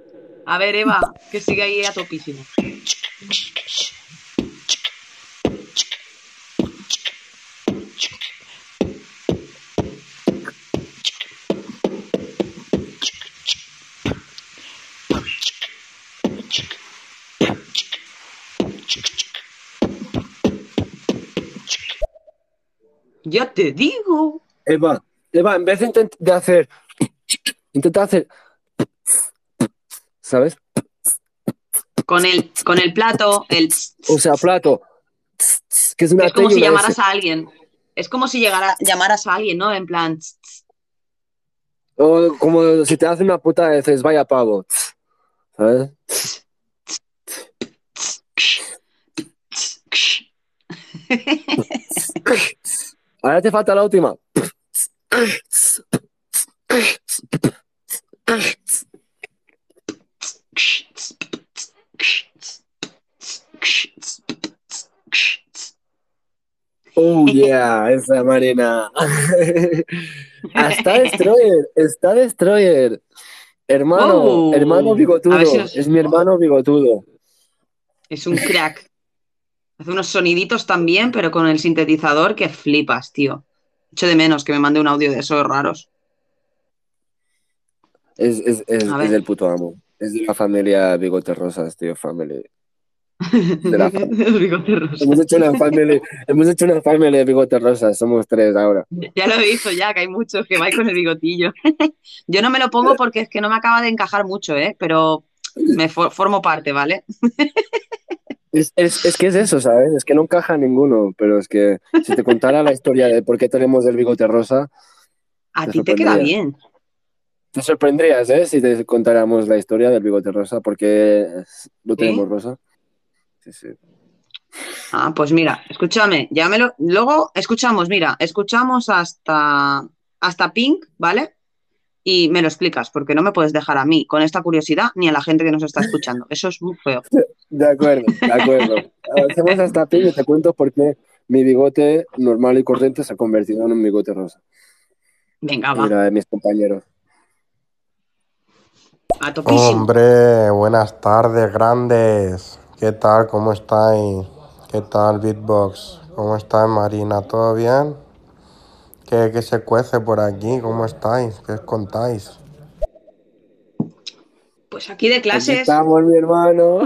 A ver, Eva, que sigue ahí a topísimo. [LAUGHS] Ya te digo. Eva, Eva, en vez de, intent- de hacer. Intenta hacer. ¿Sabes? Con el, con el plato, el O sea, plato. Que es una es como y si llamaras S. a alguien. Es como si llegara, llamaras a alguien, ¿no? En plan. O como si te hacen una puta dices, vaya pavo. ¿Sabes? [LAUGHS] [LAUGHS] Ahora te falta la última. Oh yeah, esa Marina. Está Destroyer, está Destroyer. Hermano, Oh. hermano bigotudo. Si os- Es mi hermano bigotudo. Es un crack. Hace unos soniditos también, pero con el sintetizador que flipas, tío. Echo de menos que me mande un audio de esos raros. Es, es, es, del puto amo. Es de la familia Bigote Rosas, tío, family. De la fa- [LAUGHS] El bigote rosa. Hemos hecho una family, hemos hecho una family de Bigote Rosas, somos tres ahora. Ya lo he visto ya, que hay muchos que vais con el bigotillo. [LAUGHS] Yo no me lo pongo porque es que no me acaba de encajar mucho, ¿eh? Pero me for- formo parte, ¿vale? [LAUGHS] Es, es, es que es eso, ¿sabes? Es que no encaja ninguno, pero es que si te contara la historia de por qué tenemos el bigote rosa, A ti te queda bien. te sorprendrías, ¿eh? Si te contáramos la historia del bigote rosa, porque lo tenemos rosa. Sí, sí. Ah, pues mira, escúchame, ya me lo... Luego escuchamos, mira, escuchamos hasta, hasta Pink, ¿vale? Y me lo explicas, porque no me puedes dejar a mí con esta curiosidad ni a la gente que nos está escuchando. Eso es muy feo. [LAUGHS] De acuerdo, de acuerdo. Hacemos hasta pin y te cuento por qué mi bigote normal y corriente se ha convertido en un bigote rosa. Venga, va, Mira, de mis compañeros. a. Hombre, buenas tardes, grandes. ¿Qué tal? ¿Cómo estáis? ¿Qué tal, Beatbox? ¿Cómo estáis, Marina? ¿Todo bien? ¿Qué, qué se cuece por aquí? ¿Cómo estáis? ¿Qué os contáis? Pues aquí de Aquí clases, estamos, mi hermano.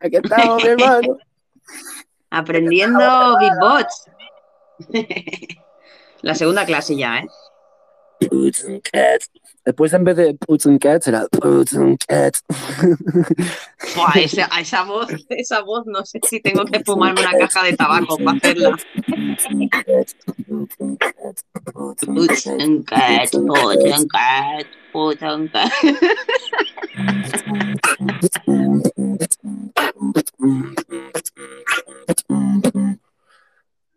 Aquí estamos, mi hermano. [LAUGHS] aprendiendo beatbox. [LAUGHS] La segunda clase ya, ¿eh? Después, en vez de boots and cats, era boots and cats. Buah, esa, esa voz, esa voz, no sé si tengo que fumarme una caja de tabaco para hacerla. Boots and cats, boots and cats, boots and cats.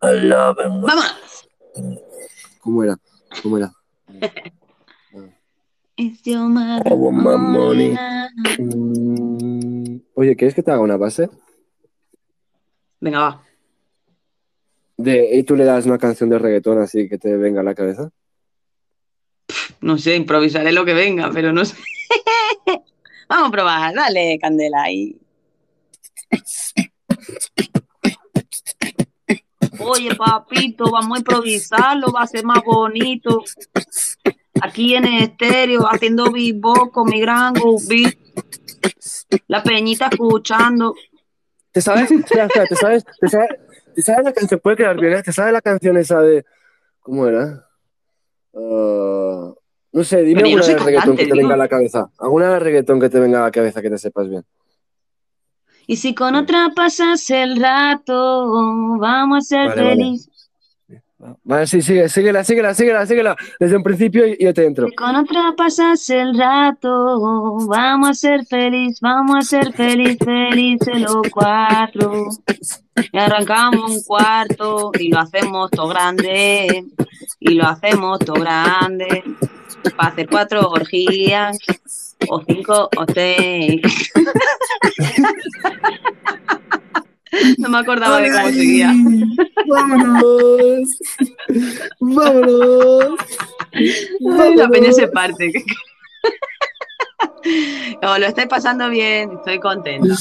I love it. ¡Vámonos! ¿Cómo era? ¿Cómo era? It's your mother. I want my money. Mm, Oye, ¿quieres que te haga una base? Venga, va. De, y tú le das una canción de reggaetón así que te venga a la cabeza. No sé, improvisaré lo que venga, pero no sé. [LAUGHS] Vamos a probar, dale, Candela. ahí. Oye, papito, vamos a improvisarlo, va a ser más bonito. Aquí en el estéreo, haciendo beatbox con mi gran beat. La peñita escuchando. ¿Te sabes? Espera, espera, ¿te sabes? ¿Te sabes? ¿Te sabes la canción? Puede quedar bien, ¿eh? ¿Te sabes la canción esa de. ¿Cómo era? Ah, no sé, dime Pero alguna de reggaetón cantante, que te digo. venga a la cabeza. Alguna de reggaetón que te venga a la cabeza que te sepas bien. Y si con otra pasas el rato, vamos a ser vale. felices. Vale, sí, sigue, síguela, síguela, síguela, síguela. Desde un principio y yo te entro. Si con otra pasas el rato, vamos a ser feliz, vamos a ser feliz, felices los cuatro. Y arrancamos un cuarto y lo hacemos todo grande, y lo hacemos todo grande. Para hacer cuatro orgías, o cinco, o seis. [LAUGHS] No me acordaba de cómo seguía. ¡Vámonos! ¡Vámonos! La peña se parte. Como lo estoy pasando bien, estoy contenta.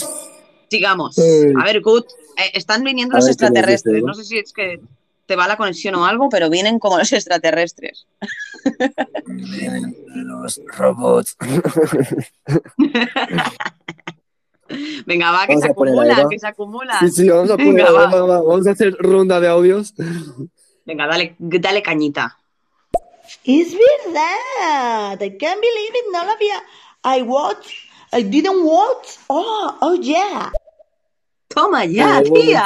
Sigamos. A ver, Kut, eh, están viniendo A los ver, ¿qué nos extraterrestres. dice, no? No sé si es que te va la conexión o algo, pero vienen como los extraterrestres. Los robots. [LAUGHS] [LAUGHS] Venga, va, que Vamos se a poner ahí, acumulan, va. que se acumulan. Sí, sí, vamos a, [LAUGHS] poner, Venga, va. va, va, vamos a hacer ronda de audios. [LAUGHS] Venga, dale, dale cañita. Es verdad. I can't believe it, Navia. I watch. I didn't watch. Oh, oh yeah. Toma ya, I tía.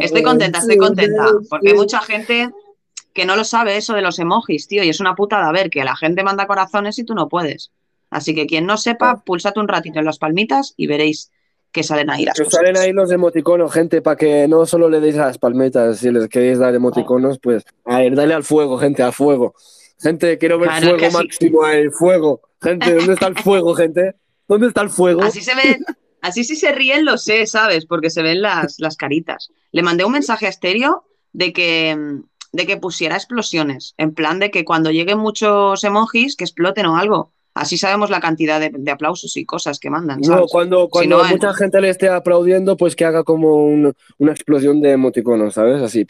Estoy contenta, estoy contenta. Porque hay mucha gente que no lo sabe eso de los emojis, tío. Y es una putada ver que la gente manda corazones y tú no puedes. Así que quien no sepa, pulsate un ratito en las palmitas y veréis que salen ahí las Que cosas. salen ahí los emoticonos, gente, para que no solo le deis a las palmetas, si les queréis dar emoticonos, pues a ver, dale al fuego, gente, al fuego. Gente, quiero ver Claro, fuego sí. máximo ahí, fuego. Gente, ¿dónde está el fuego, [LAUGHS] gente? ¿Dónde está el fuego? Así se ven, así si se ríen lo sé, ¿sabes? Porque se ven las, las caritas. Le mandé un mensaje a Estéreo de que, de que pusiera explosiones, en plan de que cuando lleguen muchos emojis, que exploten o algo. Así sabemos la cantidad de, de aplausos y cosas que mandan, No, ¿sabes? cuando, Si cuando no, en- mucha gente le esté aplaudiendo, pues que haga como un- una explosión de emoticonos, ¿sabes? Así.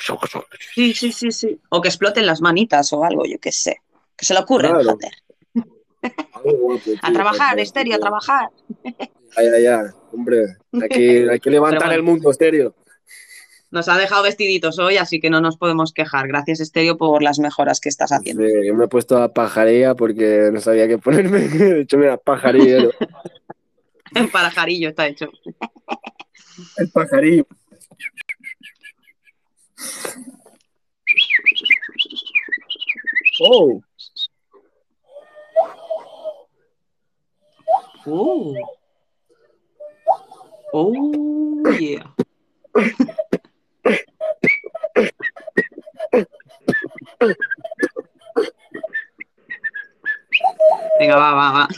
Sí, sí, sí, sí. O que exploten las manitas o algo, yo qué sé. Que se le ocurre, Claro. joder. A trabajar, Estéreo, a trabajar. Ay, ay, ay, hombre, hay que, hay que levantar el mundo, estéreo. Nos ha dejado vestiditos hoy, así que no nos podemos quejar. Gracias, Estéreo, por las mejoras que estás haciendo. Sí, yo me he puesto a pajaría porque no sabía qué ponerme. [LAUGHS] De hecho, mira, pajarillero. [LAUGHS] Para Jarillo está hecho. El pajarillo. Oh, Oh. Oh, yeah. [LAUGHS] Venga, va, va, va.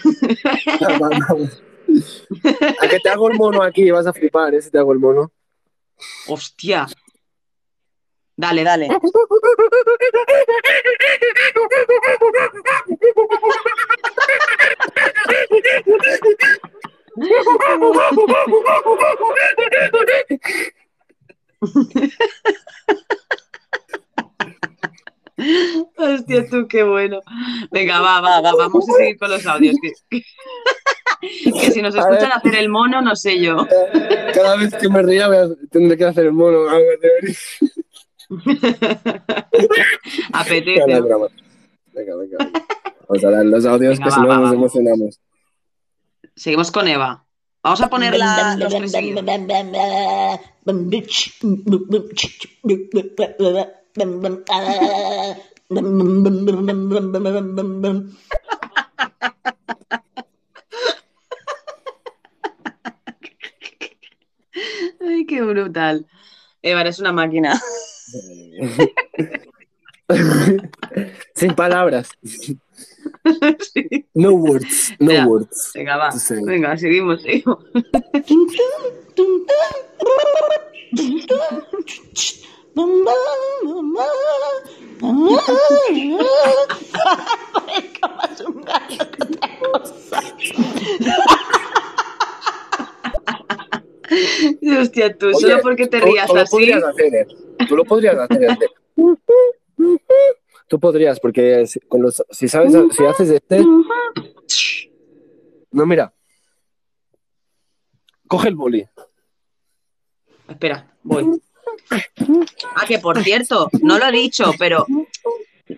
A que te hago el mono aquí, vas a flipar, ¿eh? Si te hago el mono. Hostia. Dale, dale. [LAUGHS] Hostia, tú, qué bueno. Venga, va, va, va, vamos a seguir con los audios. Que, que si nos A escuchan hacer el mono, no sé yo. Cada vez que me ría tendré que hacer el mono. [LAUGHS] Apetece. Venga, venga, venga. Vamos a dar los audios Venga, que va, si no va, nos emocionamos. Seguimos con Eva. Vamos a poner la, los tres seguidos. Ay, qué brutal. Eva, eres una máquina. Sin palabras. [LAUGHS] Sí. No words. No Ya. words. Venga, va. Sí. Venga, seguimos, seguimos. Hostia, tú, Oye, solo porque te tú- rías tú lo así. podrías hacer, ¿eh? Tú lo podrías hacer. de- [LAUGHS] Tú podrías, porque si, con los, si sabes, si haces este. No, mira. Coge el boli. Espera, voy. Ah, que por cierto, no lo he dicho, pero.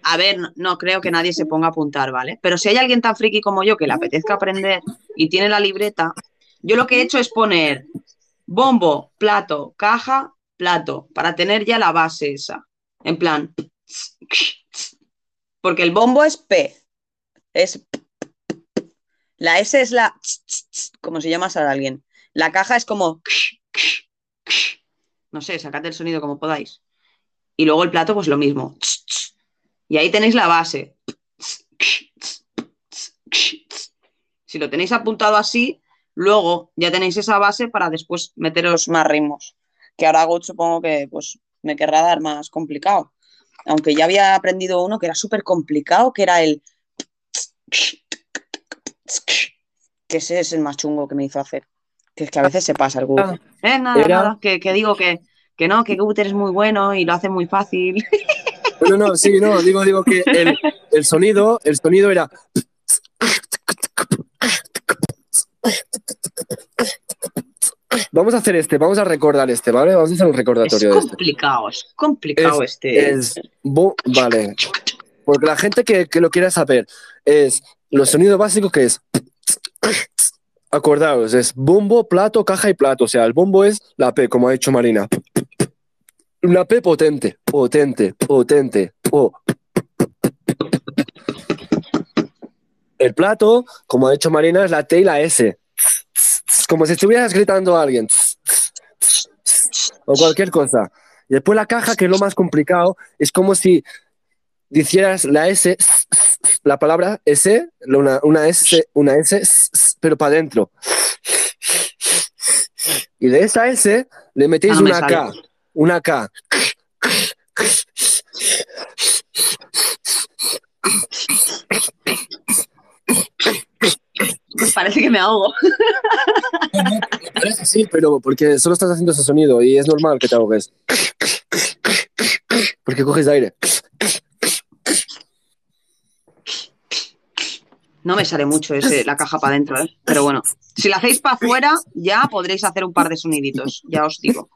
A ver, no, no creo que nadie se ponga a apuntar, ¿vale? Pero si hay alguien tan friki como yo que le apetezca aprender y tiene la libreta, yo lo que he hecho es poner bombo, plato, caja, plato, para tener ya la base esa. En plan. Porque el bombo es P. Es. La S es la. Como se llama a alguien. La caja es como. No sé, sacad el sonido como podáis. Y luego el plato, pues lo mismo. Y ahí tenéis la base. Si lo tenéis apuntado así, luego ya tenéis esa base para después meteros más ritmos. Que ahora Goat supongo que pues me querrá dar más complicado. Aunque ya había aprendido uno que era súper complicado, que era el... Que ese es el más chungo que me hizo hacer. Que es que a veces se pasa el Goat. Eh, nada, Era- nada, que, que digo que, que no, que Guter es muy bueno y lo hace muy fácil. [LAUGHS] No, no, sí, no, digo, digo que el, el sonido, el sonido era. Vamos a hacer este, vamos a recordar este, ¿vale? Vamos a hacer un Es recordatorio de este. complicado, es complicado Es- este. Es vale. Porque la gente que, que lo quiera saber es los sonidos básicos que es. [COUGHS] Acordaos, es bombo, plato, caja y plato. O sea, el bombo es la P, como ha dicho Marina. Una P potente, potente, potente. po. El plato, como ha dicho Marina, es la T y la S. Como si estuvieras gritando a alguien. O cualquier cosa. Y después la caja, que es lo más complicado, es como si dijeras la S, la palabra S, una, una S, una S, pero para adentro. Y de esa S le metéis Ah, no me una sale. K, una K. Parece que me ahogo. Parece sí, pero porque solo estás haciendo ese sonido y es normal que te ahogues. Porque coges aire. No me sale mucho ese, la caja para adentro, ¿eh? Pero bueno, si la hacéis para afuera, ya podréis hacer un par de soniditos, ya os digo.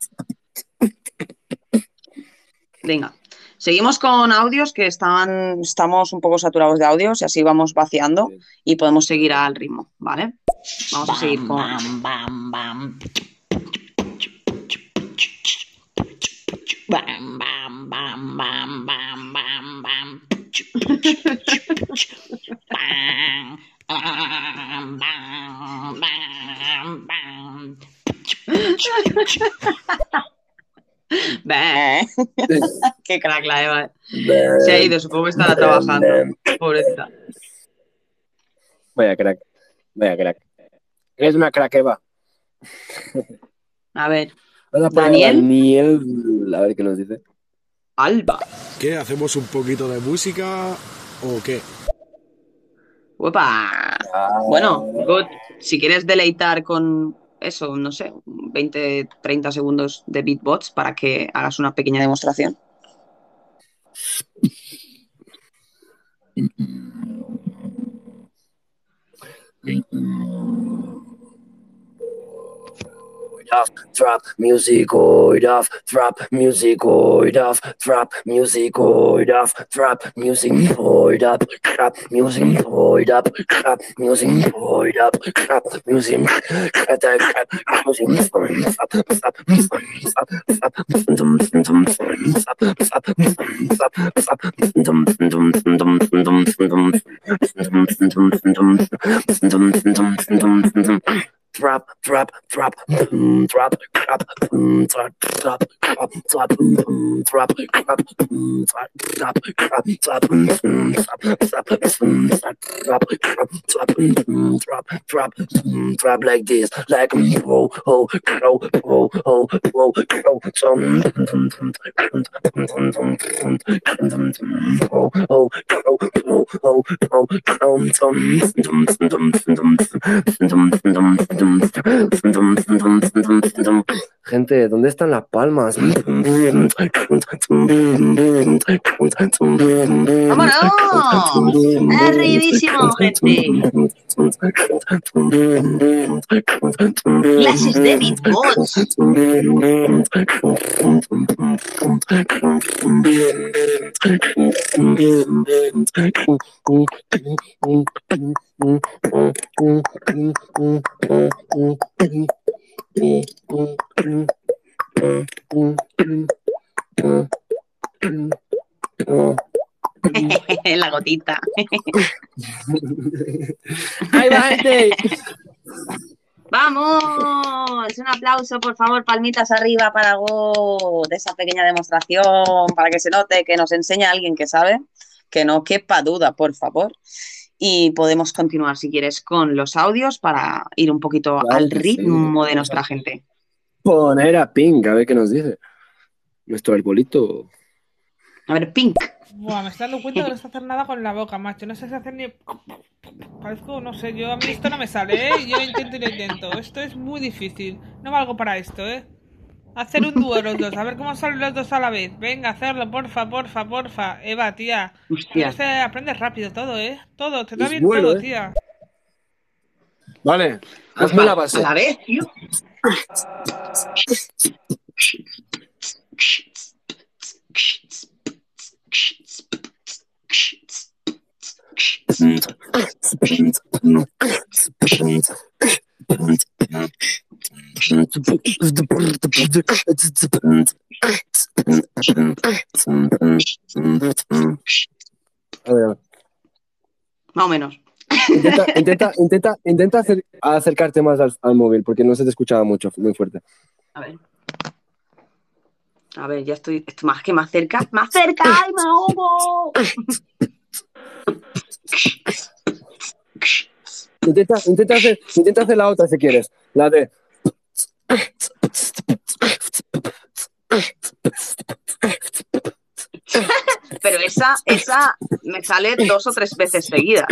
Venga, seguimos con audios que estaban, estamos un poco saturados de audios y así vamos vaciando y podemos seguir al ritmo, ¿vale? Vamos a seguir con... Bam, bam, bam, bam, bam, bam, bam. Bam, bam, bam, bam, bam. Bé. [LAUGHS] [LAUGHS] Qué crack la Eva. eh. Se ha ido, supongo que estará trabajando. Pobrecita. Vaya crack. Vaya crack. Eres una crack, Eva. A ver, Daniel. Daniel, a ver qué nos dice. Alba. ¿Qué? ¿Hacemos un poquito de música o qué? Uepa. Bueno, good. Si quieres deleitar con eso, no sé, 20, 30 segundos de beatbox para que hagas una pequeña demostración. off, drop musicoid off, drop musicoid off, drop musicoid off, drop musicoid up, crap musicoid up, crap musicoid up, crap music, crap crap music drop, drop, drop, boom, drop, drop, boom, drop, drop, drop, drop, boom, drop, drop, boom, drop, drop, drop, drop, boom, drop, drop, boom, drop, drop, drop, drop, boom, drop, drop, boom, drop like this, like oh, oh, oh, oh, oh, oh, oh, some, oh, oh, oh, oh, oh, oh, some, Gente, ¿dónde están las palmas? ¡Vámonos! ¡Arribísimo, gente! Clases de beatbox. [LAUGHS] La gotita. ¡Ahí va, gente! ¡Vamos! Un aplauso, por favor, palmitas arriba para Go de esa pequeña demostración, para que se note que nos enseña alguien que sabe, que no quepa duda, por favor. Y podemos continuar, si quieres, con los audios para ir un poquito Claro al sí. ritmo de nuestra gente. Poner a Pink, a ver qué nos dice. Nuestro arbolito. A ver, Pink. Buah, me estoy dando cuenta que no sé hacer nada con la boca, macho. No sé si hacer ni. Parezco, no sé, yo a mí esto no me sale, ¿eh? Yo intento y lo intento. Esto es muy difícil. No valgo para esto, ¿eh? Hacer un dúo los dos, a ver cómo salen los dos a la vez. Venga, hacerlo, porfa, porfa, porfa. Eva, tía. Hostia. Sé, aprendes rápido todo, ¿eh? Todo, te da bien bueno, todo, ¿eh? tía. Vale, hazme la base. A la vez, tío. A ver, Más o menos. intenta, [LAUGHS] intenta, intenta, intenta acer- acercarte más al, al móvil porque no se te escuchaba mucho, muy fuerte. A ver. A ver, ya estoy, estoy más que más cerca. ¡Más cerca! ¡Ay, me ahogo! Intenta, intenta, hacer, intenta hacer la otra si quieres. La de. Pero esa, esa me sale dos o tres veces seguidas.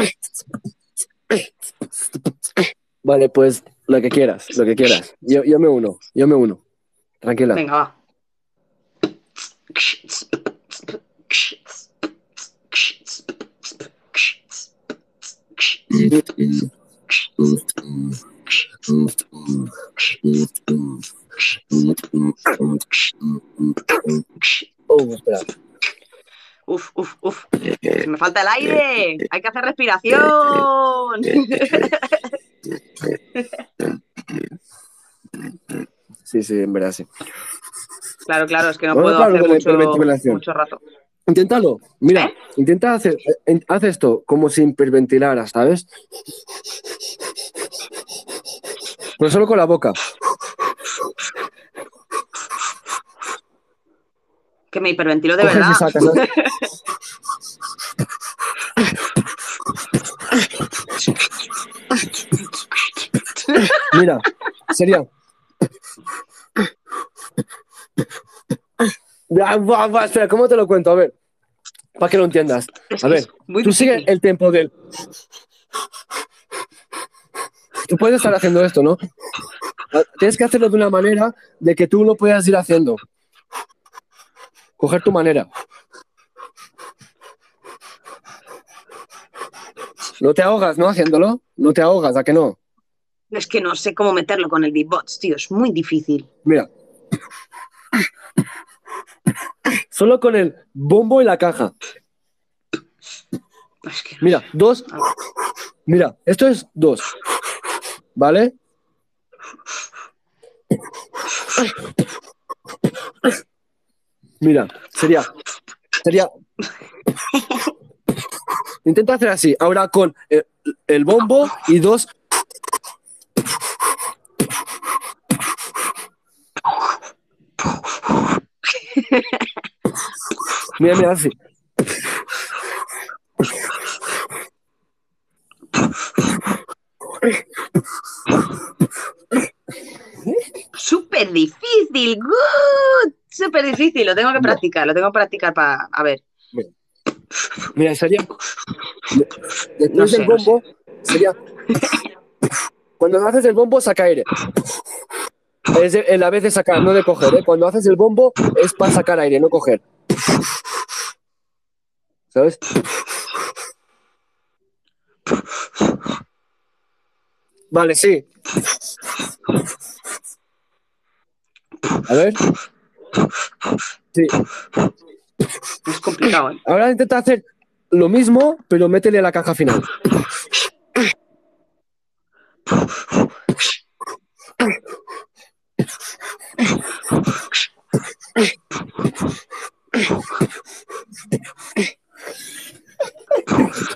Vale, pues lo que quieras, lo que quieras. Yo, yo me uno, yo me uno. Tranquila. Venga, va. Espera. Uf, uf, uf. Se me falta el aire. Hay que hacer respiración. Sí, sí, en verdad sí. Claro, claro, es que no Bueno, puedo claro, hacer mucho, rato. Inténtalo. Mira, intenta hacer, eh, haz esto como si hiperventilaras, ¿sabes? Pero solo con la boca. Que me hiperventilo de verdad. Mira, sería. Espera, ¿cómo te lo cuento? A ver, para que lo entiendas. A ver, tú sigue el tiempo del. Tú puedes estar haciendo esto, ¿no? Tienes que hacerlo de una manera de que tú lo puedas ir haciendo. Coger tu manera. No te ahogas, ¿no? Haciéndolo. No te ahogas, ¿a que no? Es que no sé cómo meterlo con el beatbox, tío. Es muy difícil. Mira. Solo con el bombo y la caja. Que Mira, dos. Mira, esto es dos. ¿Vale? Mira, sería. Sería. Intenta hacer así. Ahora con el, bombo y dos. Mira, mira, así. Súper difícil. Good. Súper difícil. Lo tengo que practicar. Lo tengo que practicar para. A ver. Mira, sería. de- Después No sé, del no bombo, sería. Cuando haces el bombo, saca aire. Es de- en la vez de sacar, no de coger. ¿eh? Cuando haces el bombo, es para sacar aire, no coger. ¿Sabes? Vale, sí. A ver. Sí. Es complicado, ¿eh? Ahora intenta hacer lo mismo, pero métele a la caja final.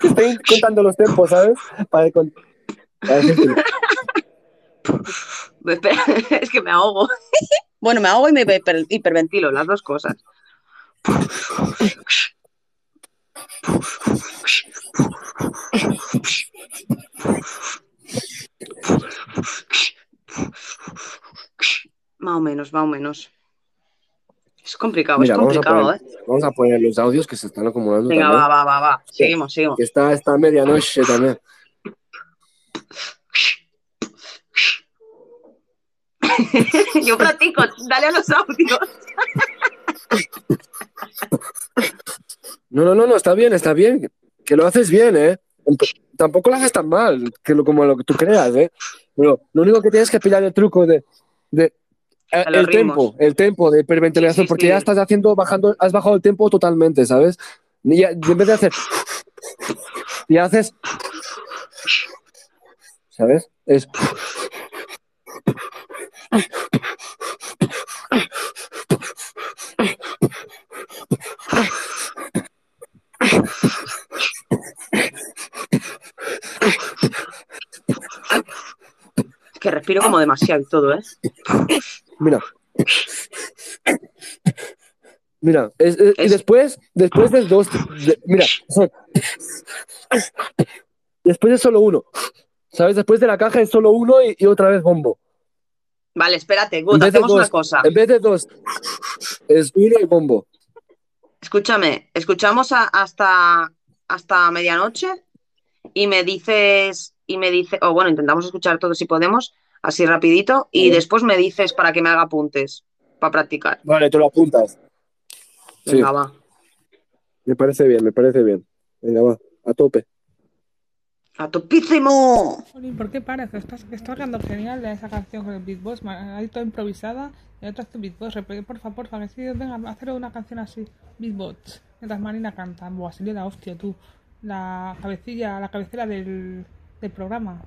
Estoy contando los tiempos, ¿sabes? Para decírtelo. Espera, [LAUGHS] es que me ahogo. Bueno, me ahogo y me hiper- hiperventilo, las dos cosas. Más o menos, más o menos. Es complicado, Mira, es vamos a, complicado, poner, ¿eh? vamos a poner los audios que se están acumulando. Venga, también. va, va, va, va. Seguimos, seguimos. Está esta medianoche también. [LAUGHS] Yo practico, dale a los audios. No, no, no, no, está bien, está bien. Que lo haces bien, ¿eh? Tampoco lo haces tan mal, que lo, como lo que tú creas, ¿eh? Pero lo único que tienes que pillar el truco de de, eh, el tempo, el tempo de hiperventilación, Sí, sí, porque sí. ya estás haciendo, bajando, has bajado el tempo totalmente, ¿sabes? Y ya- en vez de hacer, y haces, ¿sabes? Es, Es que respiro como demasiado y todo, ¿eh? mira. Mira, es- es- y Es- después, después de dos, de- mira, después es solo uno, ¿sabes? Después de la caja es solo uno y, y otra vez bombo. Vale, espérate, de hacemos una cosa. En vez de dos, es uno y bombo. Escúchame, escuchamos a- hasta, hasta medianoche y me dices, y me dice, o bueno, intentamos escuchar todo si podemos, así rapidito, y después me dices para que me haga apuntes, para practicar. Vale, te lo apuntas. Sí. Venga, va. Me parece bien, me parece bien. Venga, va, a tope. ¡A topísimo! ¿por qué paras? Que estás, que está quedando genial de esa canción con el beatbox. Ahí toda improvisada y otra tu beatbox. Porfa, que sí, venga, hacer una canción así. Beatbox. Mientras Marina canta. Buah, sería la hostia, tú. La cabecilla, la cabecera del, del programa.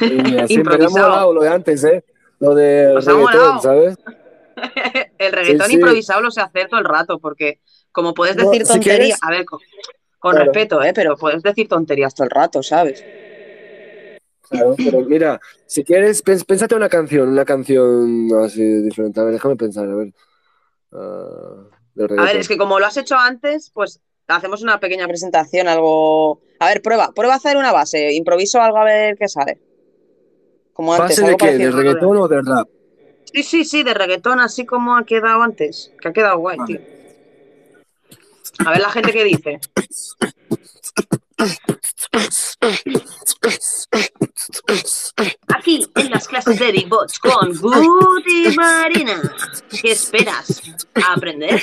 Y así me ha molado lo de antes, ¿eh? Lo de reggaetón. ¿sabes? [LAUGHS] El reggaetón Sí, sí. improvisado lo sé hacer todo el rato, porque como puedes No, decir si tonterías, quieres- a ver, con, Claro. respeto, ¿eh? Pero puedes decir tonterías todo el rato, ¿sabes? Claro, pero mira, si quieres, pénsate una canción, una canción así diferente. A ver, déjame pensar, a ver. Ah, A ver, es que como lo has hecho antes, pues hacemos una pequeña presentación, algo... A ver, prueba, prueba a hacer una base, improviso algo a ver qué sale. Como antes, ¿Base de qué? parecido ¿De a lo de- reggaetón o de rap? Sí, sí, sí, de reggaetón, así como ha quedado antes, que ha quedado guay, tío. A ver la gente qué dice. Aquí en las clases de Beatbox con y Marina. ¿Qué esperas? ¿A aprender?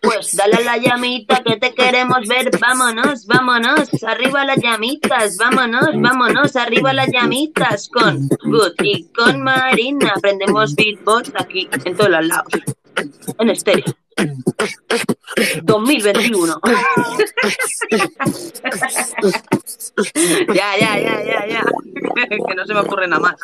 Pues dale a la llamita que te queremos ver. Vámonos, vámonos. Arriba las llamitas. Vámonos, vámonos. Arriba las llamitas. Con Good y con Marina. Aprendemos beatbox aquí en todos los lados. En estéreo. 2021. ya, ya, ya, ya, ya. que no se me ocurre nada más.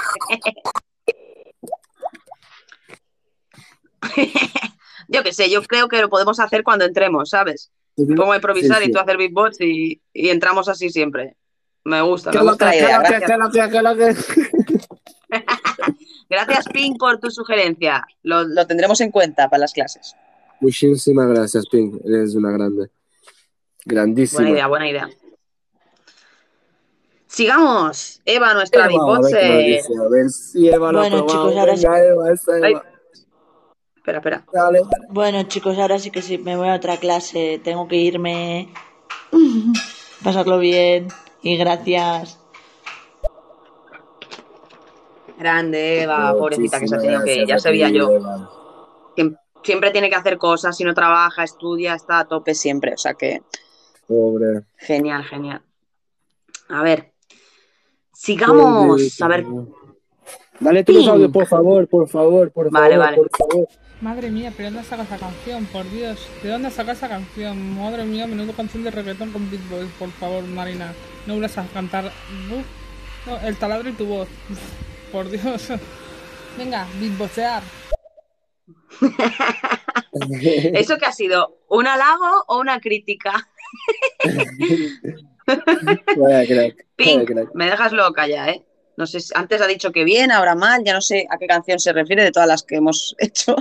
yo qué sé, yo creo que lo podemos hacer cuando entremos, ¿sabes? Pongo a improvisar Sí, sí. y tú a hacer beatbox y, y entramos así siempre. Me gusta, ¿Qué me gusta la idea. lo que, Gracias, [LAUGHS] gracias Pink, por tu sugerencia. Lo, lo tendremos en cuenta para las clases. Muchísimas gracias, Pink. Eres una grande. Grandísima. Buena idea, buena idea. Sigamos. Eva, nuestra ver si Eva lo ha Bueno, chicos, ahora sí. Eva. Espera, espera. Dale. Bueno, chicos, ahora sí que sí, me voy a otra clase. Tengo que irme. [LAUGHS] Pasarlo bien. Y gracias. Grande, Eva, pobrecita que se ha tenido que ir. Ya sabía yo. Eva. Siempre tiene que hacer cosas, si no trabaja, estudia, está a tope siempre. O sea que Pobre. genial, genial. A ver. Sigamos. A ver. Dale tú los audios, por favor, por favor, por Vale, favor, vale. por favor. Madre mía, ¿pero dónde sacas esa canción? Por Dios, ¿de dónde sacas esa canción? Madre mía, menudo canción de reggaetón con beatbox, por favor, Marina. No vuelvas a cantar. Uf. No, el taladro y tu voz. Uf, Por Dios. Venga, beatboxear. [LAUGHS] ¿Eso qué ha sido? ¿Un halago o una crítica? Vaya crack, vaya Pink, crack. me dejas loca ya, ¿eh? No sé, si- antes ha dicho que bien, ahora mal, ya no sé a qué canción se refiere de todas las que hemos [LAUGHS] hecho.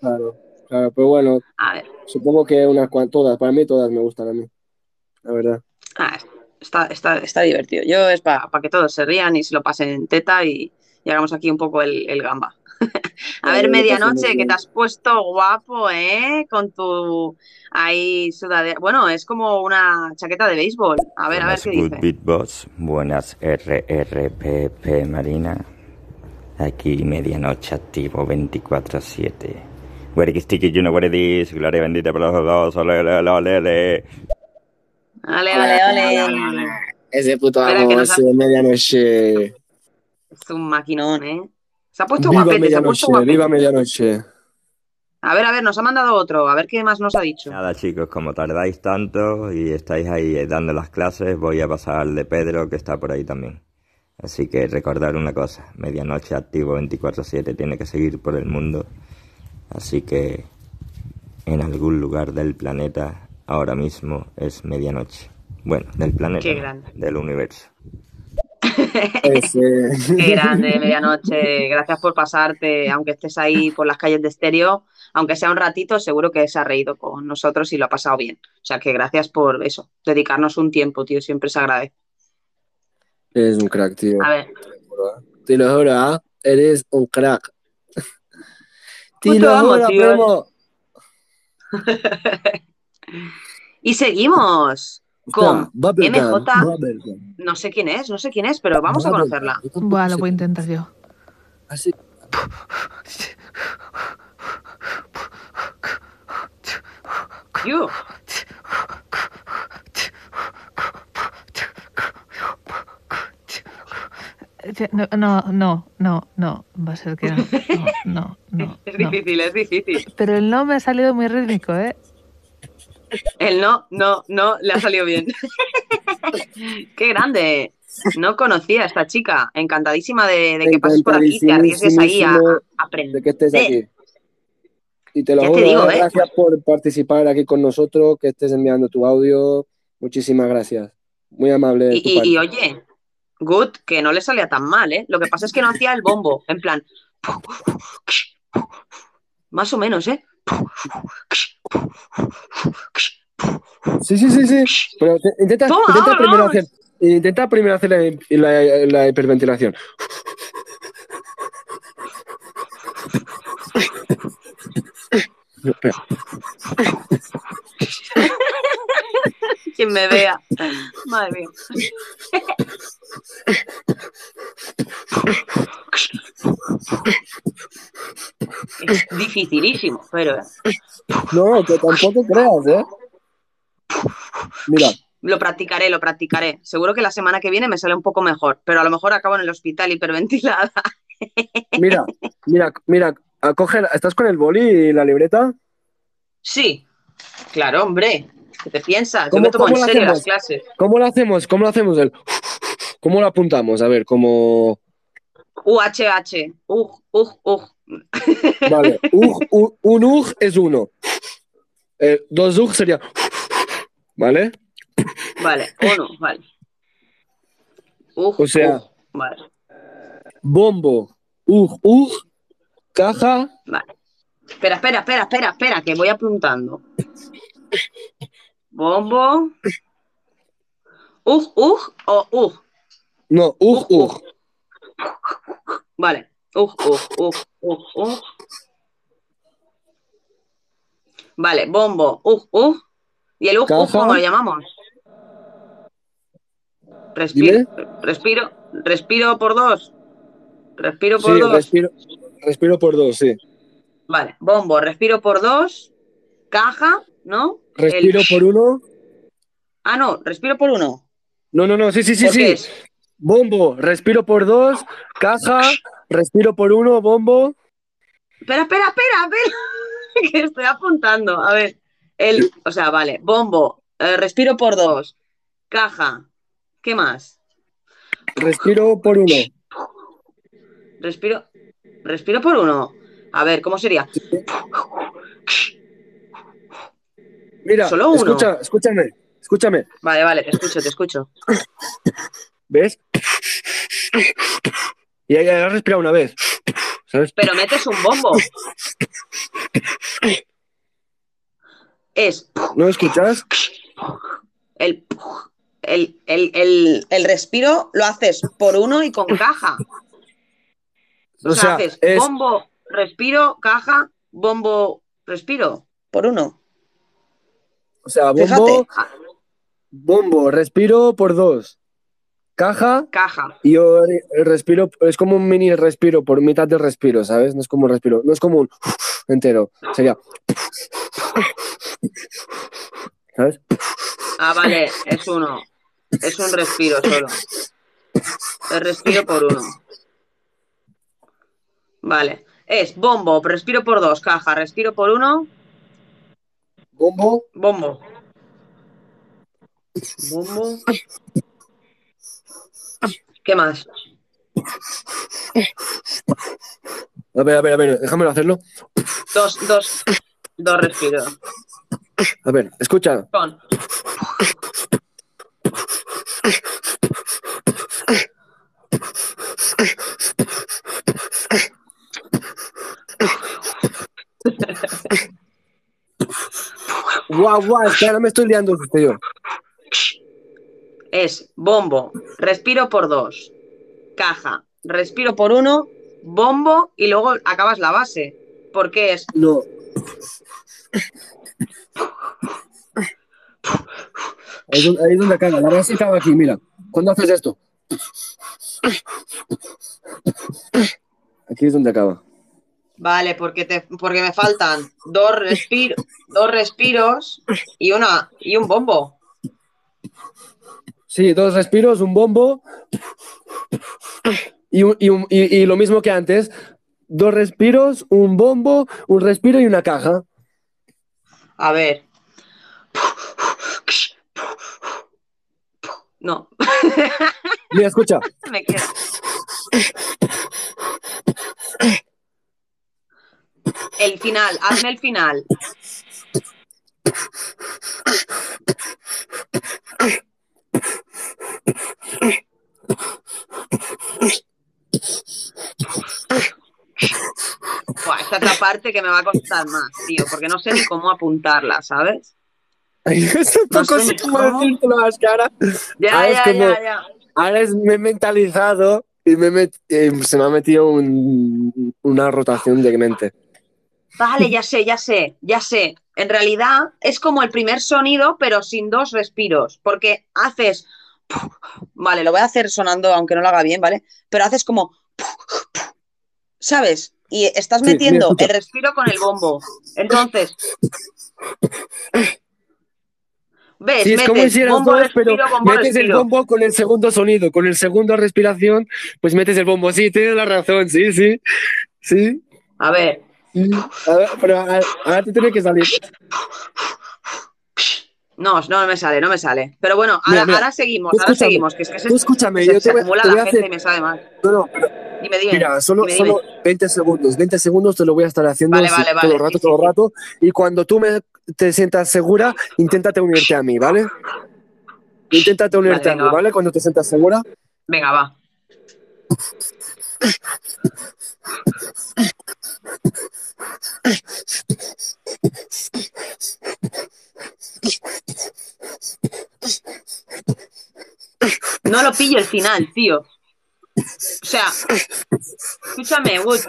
Claro, claro, pero bueno, A ver, supongo que unas cuantas, todas, para mí todas me gustan a mí, la verdad. ah, está, está, está divertido. Yo es para que todos se rían y se lo pasen en teta y, y hagamos aquí un poco el, el gamba. [LAUGHS] A ver, medianoche, que te has puesto guapo, ¿eh? Con tu ahí sudadera. Bueno, es como una chaqueta de béisbol. A ver, a ver Buenas qué Good dice. Beatbox, buenas RRPP Marina. Aquí medianoche activo 24-7. Where is sticky, you know what it is. Gloria bendita por los dos. Ole, ole, ole, ole, ole. Ole, ole. Ese puto Espera, amo, ha- ese de medianoche. Es un maquinón, ¿eh? Se ha puesto Viva guapete, se ha puesto medianoche, guapete. viva medianoche. A ver, a ver, nos ha mandado otro. A ver qué más nos ha dicho. Nada chicos, como tardáis tanto y estáis ahí eh, dando las clases, voy a pasar al de Pedro que está por ahí también. Así que recordar una cosa, medianoche activo 24/7 tiene que seguir por el mundo. Así que en algún lugar del planeta ahora mismo es medianoche. Bueno, del planeta, Qué grande. del universo. Ese- [LAUGHS] Qué grande, [LAUGHS] medianoche. Gracias por pasarte, aunque estés ahí por las calles de estéreo, aunque sea un ratito, seguro que se ha reído con nosotros y lo ha pasado bien. O sea que gracias por eso, dedicarnos un tiempo, tío, siempre se agradece. Eres un crack, tío. A ver, Te lo juro, ¿ah? Eres un crack. Te lo amo, juro, tío. [LAUGHS] y seguimos con MJ. No sé quién es, no sé quién es, pero vamos a conocerla. Buah, lo voy a intentar yo. Así. You. Eh, No, no, no, no, no, va a ser que no. No, no, no, [LAUGHS] Es no. difícil, es difícil. Pero el no me ha salido muy rítmico, ¿eh? El no, no, no, le ha salido bien. [LAUGHS] Qué grande. No conocía a esta chica. Encantadísima de, de que pases por aquí, te arriesgues ahí a, a aprender. de que estés aquí. Y te lo te juro, digo, ¿eh? ¿eh? gracias por participar aquí con nosotros, que estés enviando tu audio. Muchísimas gracias. Muy amable. Y, y, oye, Good, que no le salía tan mal, ¿eh? Lo que pasa es que no hacía el bombo, en plan. [LAUGHS] Más o menos, ¿eh? Sí, sí, sí, sí. Pero te- intenta, intenta primero hacer, intenta primero hacer la, la- la hiperventilación. [LAUGHS] Quien me vea. Madre mía. Es dificilísimo, pero ¿eh? No, que tampoco creas, ¿eh? Mira, lo practicaré, lo practicaré. Seguro que la semana que viene me sale un poco mejor, pero a lo mejor acabo en el hospital hiperventilada. mira, mira, mira, acoge, ¿estás con el boli y la libreta? Sí, claro, hombre. ¿Qué te piensas? Yo ¿Cómo- me tomo en serio hacemos? las clases. ¿Cómo lo hacemos? ¿Cómo lo hacemos? El... [LAUGHS] ¿Cómo lo apuntamos? A ver, como... UHH. Ug, ug. [LAUGHS] Vale, ug, u- un ug es uno. Eh, dos ug sería... [LAUGHS] ¿Vale? Vale, uno, vale. Ug, O sea- vale, Bombo, ug, ug, caja, vale. Espera, espera, espera, espera, espera, que voy apuntando. Bombo. Ug, ug o ug. no, ug, ug. Vale. Ug, ug, ug, ug, ug. Vale, bombo, ug, ug. ¿Y el ug, ug cómo lo llamamos? Respiro, Dime. respiro, respiro por dos. Respiro por Sí, dos. respiro, respiro por dos, sí. Vale, bombo, respiro por dos. Caja, ¿no? Respiro El- por uno. Ah, no, respiro por uno. No, no, no, sí, sí, sí, ¿Por sí. es? Bombo, respiro por dos, caja, respiro por uno, bombo. Espera, espera, espera, espera. [LAUGHS] que estoy apuntando. A ver. El, o sea, vale. Bombo. eh, respiro por dos. Caja. ¿Qué más? Respiro por uno. Respiro. Respiro por uno. A ver, ¿cómo sería? Mira, Solo uno. escucha, escúchame, escúchame. Vale, vale, te escucho, te escucho. ¿Ves? Y ahí has respirado una vez. ¿Sabes? Pero metes un bombo. Es ¿No escuchas? el, el, el, el, el respiro lo haces por uno y con caja. O, O sea, sea, haces es bombo, respiro, caja, bombo, respiro, por uno. O sea, bombo, ah, bombo, respiro por dos. Caja caja. y yo eh, respiro, es como un mini respiro por mitad del respiro, ¿sabes? No es como un respiro, no es como un [LAUGHS] entero. Sería. ¿Sabes? Ah, vale, es uno. Es un respiro solo. El respiro por uno. Vale. Es bombo, respiro por dos, caja, respiro por uno, Bombo. bombo. Bombo. ¿Qué más? A ver, a ver, a ver, déjamelo hacerlo. Dos, dos, dos respiros. A ver, escucha. Guau, guau, espera, me estoy liando, tío. Es bombo, respiro por dos. Caja, respiro por uno, bombo y luego acabas la base. Porque es No. Ahí es donde, ahí es donde acaba, la base acaba aquí, mira. ¿Cuándo haces esto? Aquí es donde acaba. Vale, porque te, porque me faltan dos respiro, dos respiros y una y un bombo. Sí, dos respiros, un bombo. Y, un- y un- y- y lo mismo que antes. Dos respiros, un bombo, un respiro y una caja. A ver. No, Mira, escucha. [LAUGHS] me. El final, hazme el final. Buah, esta es la parte que me va a costar más, tío, porque no sé ni cómo apuntarla, ¿sabes? [LAUGHS] Es un No poco sé cómo decírtelo más cara. Ya, Ahora es ya, como- ya, ya. Ahora es- me he mentalizado y me met- eh, se me ha metido un- una rotación de mente. Vale, ya sé, ya sé, ya sé. En realidad es como el primer sonido, pero sin dos respiros, porque haces... [LAUGHS] Vale, lo voy a hacer sonando, aunque no lo haga bien, ¿vale? Pero haces como... [LAUGHS] ¿Sabes? Y estás Sí, metiendo el respiro con el bombo. Entonces... ¿Ves? Sí, es como Metes hicieras bombo, dos, pero bombo, metes el bombo con el segundo sonido, con el segundo respiración, pues metes el bombo. Sí, tienes la razón, sí, sí. Sí. A ver. A ver, pero a- ahora te tiene que salir. no, no me sale, no me sale. Pero bueno, ahora, Mira, mira, ahora seguimos, tú ahora seguimos, que es que se, Tú escúchame, se- yo se te voy, acumula te voy la a gente hacer. y me sabe mal. No, no, pero Dime, dime. Mira, solo, dime, dime. solo 20 segundos. 20 segundos te lo voy a estar haciendo Vale, todo el rato, todo el rato. Y cuando tú me, te sientas segura, inténtate unirte a mí, ¿vale? Inténtate unirte a mí. ¿vale? Cuando te sientas segura. Venga, va. [LAUGHS] Lo el final, tío. O sea, escúchame, Wood.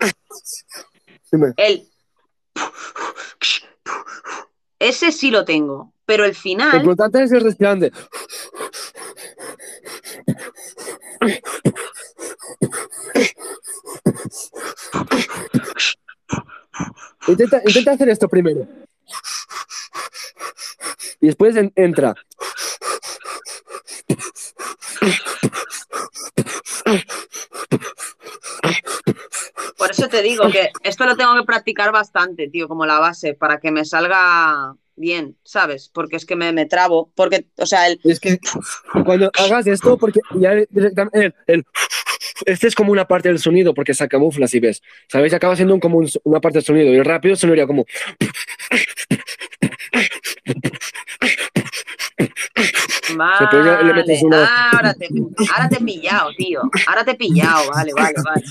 Dime. El. Ese sí lo tengo, pero el Lo final. importante es el respirante. Intenta, intenta hacer esto primero. Y después en- entra. Por eso te digo que esto lo tengo que practicar bastante, tío, como la base, para que me salga bien, ¿sabes? Porque es que me, me trabo. Porque, o sea, el. Es que cuando hagas esto, porque ya el, este es como una parte del sonido, porque se camufla, si ves. ¿Sabéis? Acaba siendo un- como un- una parte del sonido. Y rápido sonaría como. Vale. pero ya le metes una- Ah, ahora, te, ahora te he pillado, tío. Ahora te he pillado, vale, vale, vale.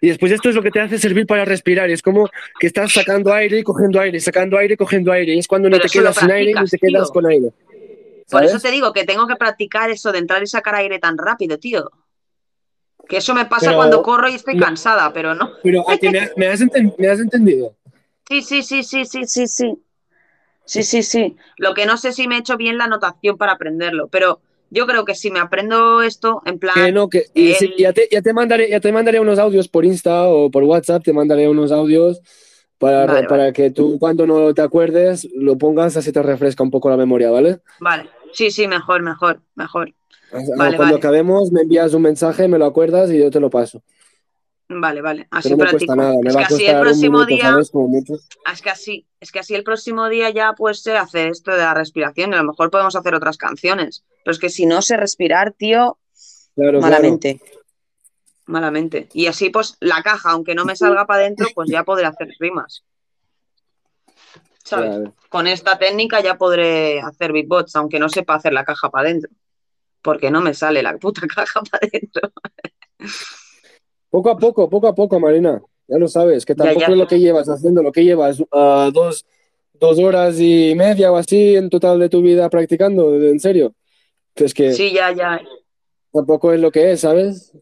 Y después esto es lo que te hace servir para respirar. Es como que estás sacando aire y cogiendo aire, sacando aire y cogiendo aire. Y es cuando no te quedas sin aire ni te quedas tío. con aire. Por eso te digo que tengo que practicar eso de entrar y sacar aire tan rápido, tío. Que eso me pasa Pero- cuando corro y estoy no. cansada, pero no. Pero ¿a que me, me has me has entendido. Sí, sí, sí, sí, sí, sí, sí. Sí, sí, sí. Lo que no sé si me he hecho bien la anotación para aprenderlo, pero yo creo que si me aprendo esto, en plan, Que no, que sí, ya, te, ya, te mandaré, ya te mandaré unos audios por Insta o por WhatsApp, te mandaré unos audios para, Vale, para que tú cuando no te acuerdes lo pongas así te refresca un poco la memoria, ¿vale? vale. Sí, sí, mejor, mejor, mejor. O sea, Vale, cuando acabemos me envías un mensaje, me lo acuerdas y yo te lo paso. Vale, vale. Así no nada, me Es que así el próximo minuto, día. ¿sabes? Como mucho. Es que así, es que así el próximo día ya pues sé hacer esto de la respiración y a lo mejor podemos hacer otras canciones. Pero es que si no sé respirar, tío, Claro, claro. malamente. Malamente. Y así pues la caja, aunque no me salga para adentro, pues ya podré hacer rimas. ¿Sabes? Claro. Con esta técnica ya podré hacer beatbox, aunque no sepa hacer la caja para adentro. Porque no me sale la puta [LAUGHS] caja para adentro. Poco a poco, poco a poco, Marina. Ya lo sabes, que tampoco ya. es lo que llevas haciendo, lo que llevas ah, dos, dos horas y media o así en total de tu vida practicando, en serio. Que Es que Sí, ya, ya. tampoco es lo que es, ¿sabes?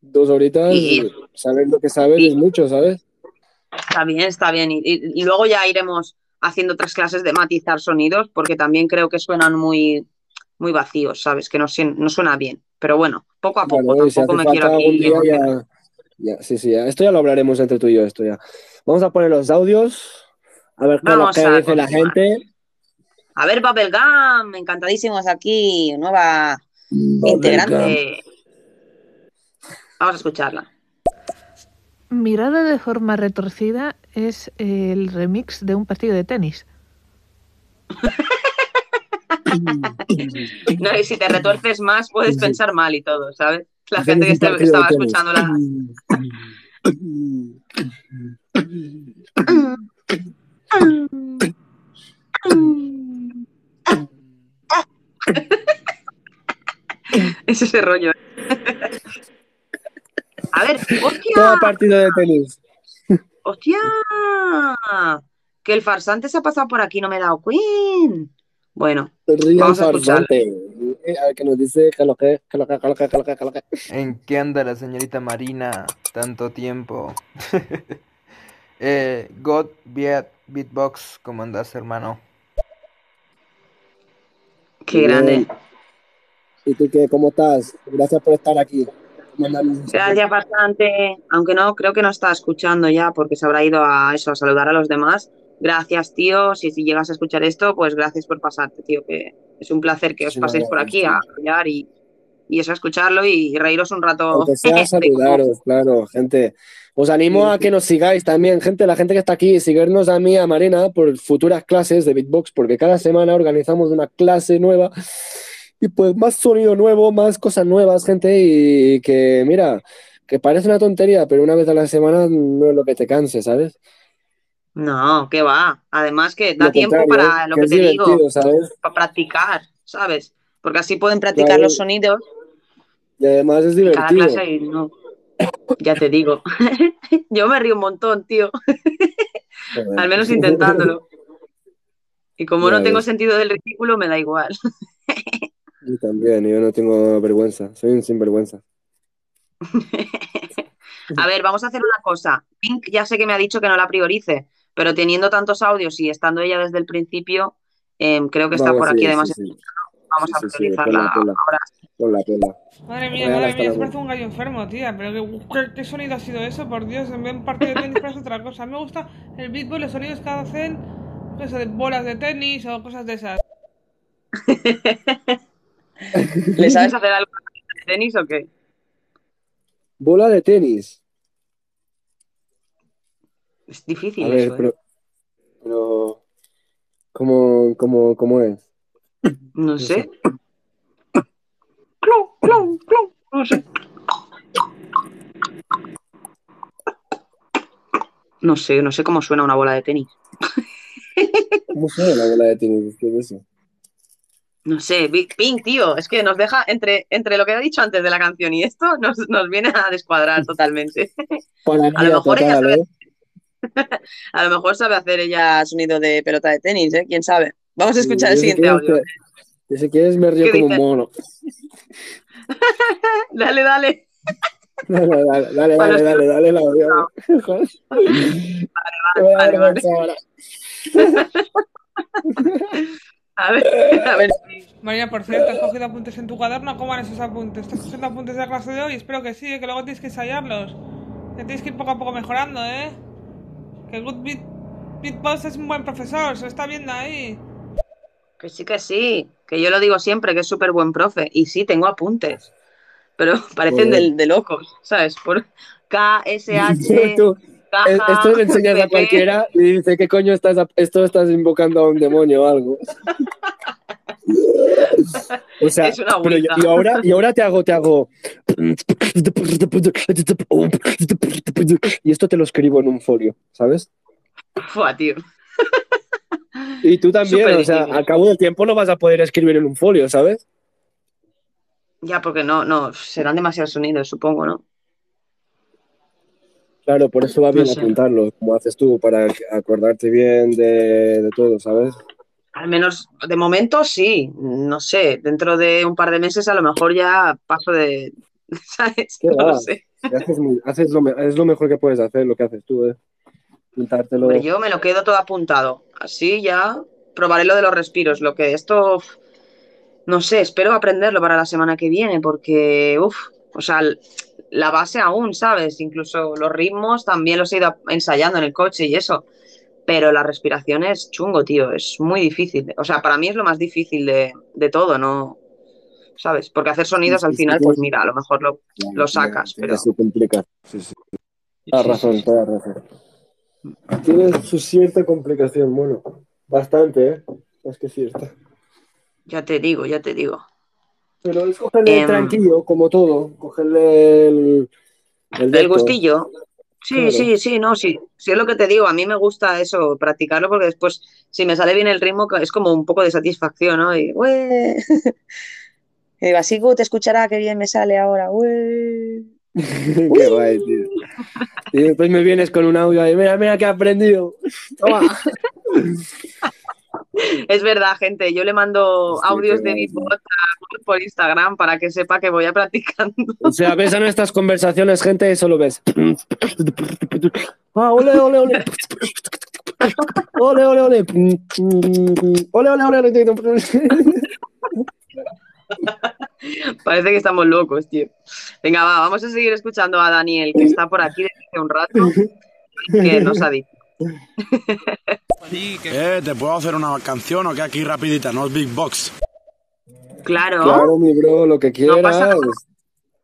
Dos horitas, Y- saber lo que sabes y- es mucho, ¿sabes? Está bien, está bien. Y, luego ya iremos haciendo otras clases de matizar sonidos, porque también creo que suenan muy, muy vacíos, ¿sabes? Que no, no suena bien. Pero bueno, poco a poco, si tampoco me quiero aquí ya, ya, sí, sí, ya. Esto ya lo hablaremos entre tú y yo, esto ya. Vamos a poner los audios, a ver qué es lo que a dice la gente. A ver, Bubblegum, encantadísimos aquí, nueva integrante. Vamos a escucharla. Mirada de forma retorcida es el remix de un partido de tenis. [LAUGHS] No, y si te retuerces más, puedes pensar mal y todo, ¿sabes? La gente que estaba escuchando la... [LAUGHS] Es ese rollo. A ver, Todo ¡hostia! partido de tenis. ¡Hostia! Que el farsante se ha pasado por aquí, no me he dado Queen. Bueno, vamos a farsante. Eh, A ver qué nos dice, que que, que que, que que, que que, que que. ¿En qué anda la señorita Marina? Tanto tiempo. [LAUGHS] eh, God Beat Beatbox, ¿cómo andas, hermano? Qué Bien. grande. ¿Y tú qué? ¿Cómo estás? Gracias por estar aquí. Gracias bastante, aunque no, creo que no está escuchando ya porque se habrá ido a eso, a saludar a los demás. Gracias, tío. Si, si llegas a escuchar esto, pues gracias por pasarte, tío, que es un placer que os paséis por aquí a apoyar y, y eso, a escucharlo y reíros un rato. Sea [LAUGHS] saludaros, claro, gente. Os animo a que nos sigáis también, gente, la gente que está aquí, seguirnos a mí, a Marina, por futuras clases de beatbox, porque cada semana organizamos una clase nueva y pues más sonido nuevo, más cosas nuevas, gente, y que mira, que parece una tontería, pero una vez a la semana no es lo que te canse, ¿sabes? No, que va. Además que da Lo tiempo para lo que te digo, divertido, ¿sabes? para practicar, ¿sabes? Porque así pueden practicar Claro. los sonidos Y además es en cada divertido. clase y no. Ya te digo. [LAUGHS] Yo me río un montón, tío. [LAUGHS] Al menos intentándolo. Y como Ya no tengo sentido del ridículo, me da igual. [LAUGHS] Yo también, yo no tengo vergüenza, soy un sinvergüenza. A ver, vamos a hacer una cosa. Pink ya sé que me ha dicho que no la priorice, pero teniendo tantos audios y estando ella desde el principio, em, creo que está por sí, aquí sí, además. sí. Vamos Sí, a ahora. Ponla, ponla. Madre mía, madre mía, la se parece un gallo enfermo, tía. Pero ¿qué, qué, qué sonido ha sido eso? Por Dios, en vez de un partido de tenis parece otra cosa. A mí me gusta el beatbox, los sonidos que hacen, eso de bolas de tenis o cosas de esas. [LAUGHS] ¿Le sabes hacer algo de tenis o qué? Bola de tenis. Es difícil A ver, eso, ¿eh? pero, pero ¿cómo, cómo, cómo es? No sé. sé. Clon, clon, clon. No sé. No sé, no sé cómo suena una bola de tenis. ¿Cómo suena la bola de tenis? ¿Qué es eso? No sé, Big Pink, tío, es que nos deja entre, entre lo que ha dicho antes de la canción y esto, nos, nos viene a descuadrar [LAUGHS] totalmente. Para A lo mejor ella total, ¿eh? [LAUGHS] a lo mejor sabe hacer ella sonido de pelota de tenis, ¿eh? ¿Quién sabe? Vamos a escuchar el siguiente audio. si quieres me río ¿Qué como un mono. [LAUGHS] Dale, dale. [LAUGHS] Dale, dale, dale, Bueno, dale, dale, dale, la audio. Vale, vale. A ver, a ver. María, por cierto, ¿has cogido apuntes en tu cuaderno? ¿Cómo van esos apuntes? ¿Estás cogiendo apuntes de la clase de hoy? Espero que sí, ¿eh? que luego tienes que ensayarlos. Que tienes que ir poco a poco mejorando, ¿eh? Que Good Beat, es un buen profesor, se lo está viendo ahí. Que sí, que sí, que yo lo digo siempre, que es súper buen profe. Y sí, tengo apuntes, pero [LAUGHS] parecen de, de locos, ¿sabes? Por, KSH. [LAUGHS] Tú, caja, eh, esto le enseñas a cualquiera y dice, ¿qué coño estás, a- esto estás invocando a un demonio o algo? [LAUGHS] O sea, Es una pero yo- y ahora, y ahora te hago, te hago. Y esto te lo escribo en un folio, ¿sabes? Fua, tío. Y tú también, o sea, difícil. al cabo del tiempo no vas a poder escribir en un folio, ¿sabes? Ya, porque no, no, serán demasiados sonidos, supongo, ¿no? Claro, por eso va bien No sé. apuntarlo, como haces tú, para acordarte bien de, de todo, ¿sabes? Al menos de momento sí, no sé, dentro de un par de meses a lo mejor ya paso de, [LAUGHS] ¿sabes? ¿Qué No lo sé. Haces lo, es lo mejor que puedes hacer, lo que haces tú, ¿eh? Apuntártelo. Hombre, yo me lo quedo todo apuntado. Así ya probaré lo de los respiros. Lo que esto, no sé, espero aprenderlo para la semana que viene, porque, uff, o sea, la base aún, ¿sabes? Incluso los ritmos también los he ido ensayando en el coche y eso. Pero la respiración es chungo, tío, es muy difícil. O sea, para mí es lo más difícil de, de todo, ¿no? ¿Sabes? Porque hacer sonidos Sí, al sí, final, sí, pues mira, a lo mejor lo, lo sacas, pero... Se complica. Sí, sí. Toda razón, toda razón. Tiene su cierta complicación, bueno, bastante, ¿eh? Más que cierta. Ya te digo, ya te digo. Pero es cogerle Em, tranquilo, como todo, cogerle el, el, gustillo. Sí, Claro. sí, sí, no, sí. Sí es lo que te digo. A mí me gusta eso, practicarlo, porque después, si me sale bien el ritmo, es como un poco de satisfacción, ¿no? Y, ¡ué! Y digo, así te escuchará qué bien me sale ahora, ¡ué! [LAUGHS] Qué [LAUGHS] guay, tío. Y después me vienes con un audio y mira, mira que he aprendido. [LAUGHS] Toma. Es verdad, gente. Yo le mando audios de mi voz a- por Instagram para que sepa que voy a practicando. O sea, ves a nuestras conversaciones, gente, y solo ves. Ah, ole, ole, ole. Ole, ole, ole. Ole, ole, ole, ole. Parece que estamos locos, tío. Venga, va, vamos a seguir escuchando a Daniel, que está por aquí desde hace un rato, que nos ha dicho. Eh, ¿te puedo hacer una canción o qué aquí rapidita? No es Big Box. Claro, Claro, mi bro, lo que no pasa quieras. nada.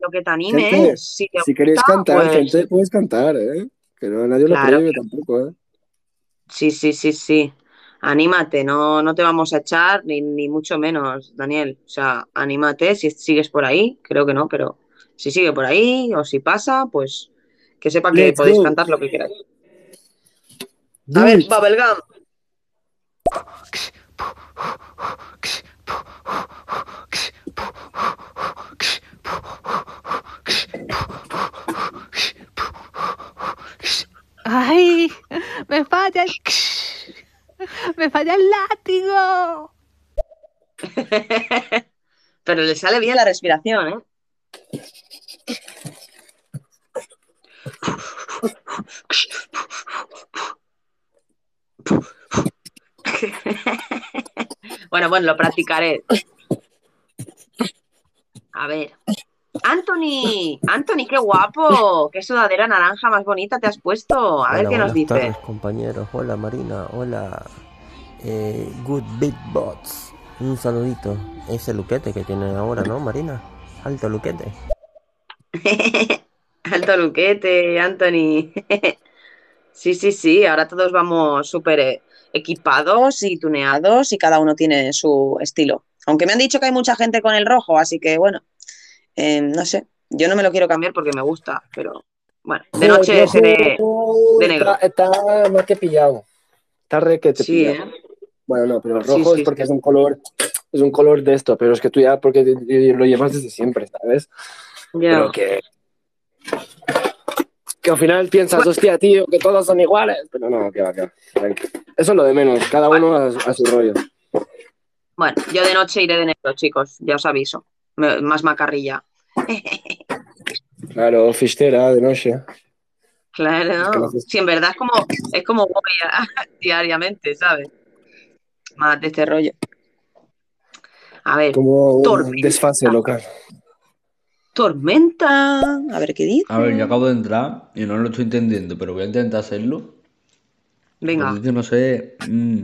Lo que te anime, Gente, si te si queréis gusta, cantar, pues- gente, puedes cantar, ¿eh? Que no, nadie lo Claro. prohíbe tampoco, ¿eh? Sí, sí, sí, sí. Anímate, no, no te vamos a echar, ni, ni mucho menos, Daniel. O sea, anímate si sigues por ahí, creo que no, pero si sigue por ahí o si pasa, pues que sepa que Let's podéis go. cantar lo que queráis. A ver. Bubblegum. ¡Ay! ¡Me falla el... ¡Me falla el látigo! [LAUGHS] Pero le sale bien la respiración, ¿eh? [LAUGHS] Bueno, bueno, lo practicaré. A ver. Anthony, Anthony, qué guapo. Qué sudadera naranja más bonita te has puesto. A ver qué nos buenas dice. tardes, compañeros. Hola, Marina. Hola, eh, Good Beatbox. Un saludito. Ese luquete que tienen ahora, ¿no, Marina? Alto luquete. [LAUGHS] Alto luquete, Anthony. [LAUGHS] Sí, sí, sí, ahora todos vamos súper eh, equipados y tuneados y cada uno tiene su estilo. Aunque me han dicho que hay mucha gente con el rojo, así que bueno, eh, no sé, yo no me lo quiero cambiar porque me gusta, pero bueno, de noche rojo de negro. Está, está más que pillado. Está re que te Sí, pilla. ¿eh? Bueno, no, pero el rojo sí, es porque es un color, es un color de esto, pero es que tú ya porque lo llevas desde siempre, ¿sabes? Pero que, que al final piensas, hostia, tío, que todos son iguales. Pero no, que va, que va. Eso es lo de menos, cada uno a, a su rollo. Bueno, yo de noche iré de negro, chicos, ya os aviso. Me- más macarrilla. Claro, fichtera de noche. Claro. haces- Sí, en verdad es como, es como voy [LAUGHS] diariamente, ¿sabes? Más de este rollo. A ver, Como un desfase local. Tormenta. A ver qué dice. A ver, yo acabo de entrar y no lo estoy entendiendo, pero voy a intentar hacerlo. Venga. Yo no sé mm,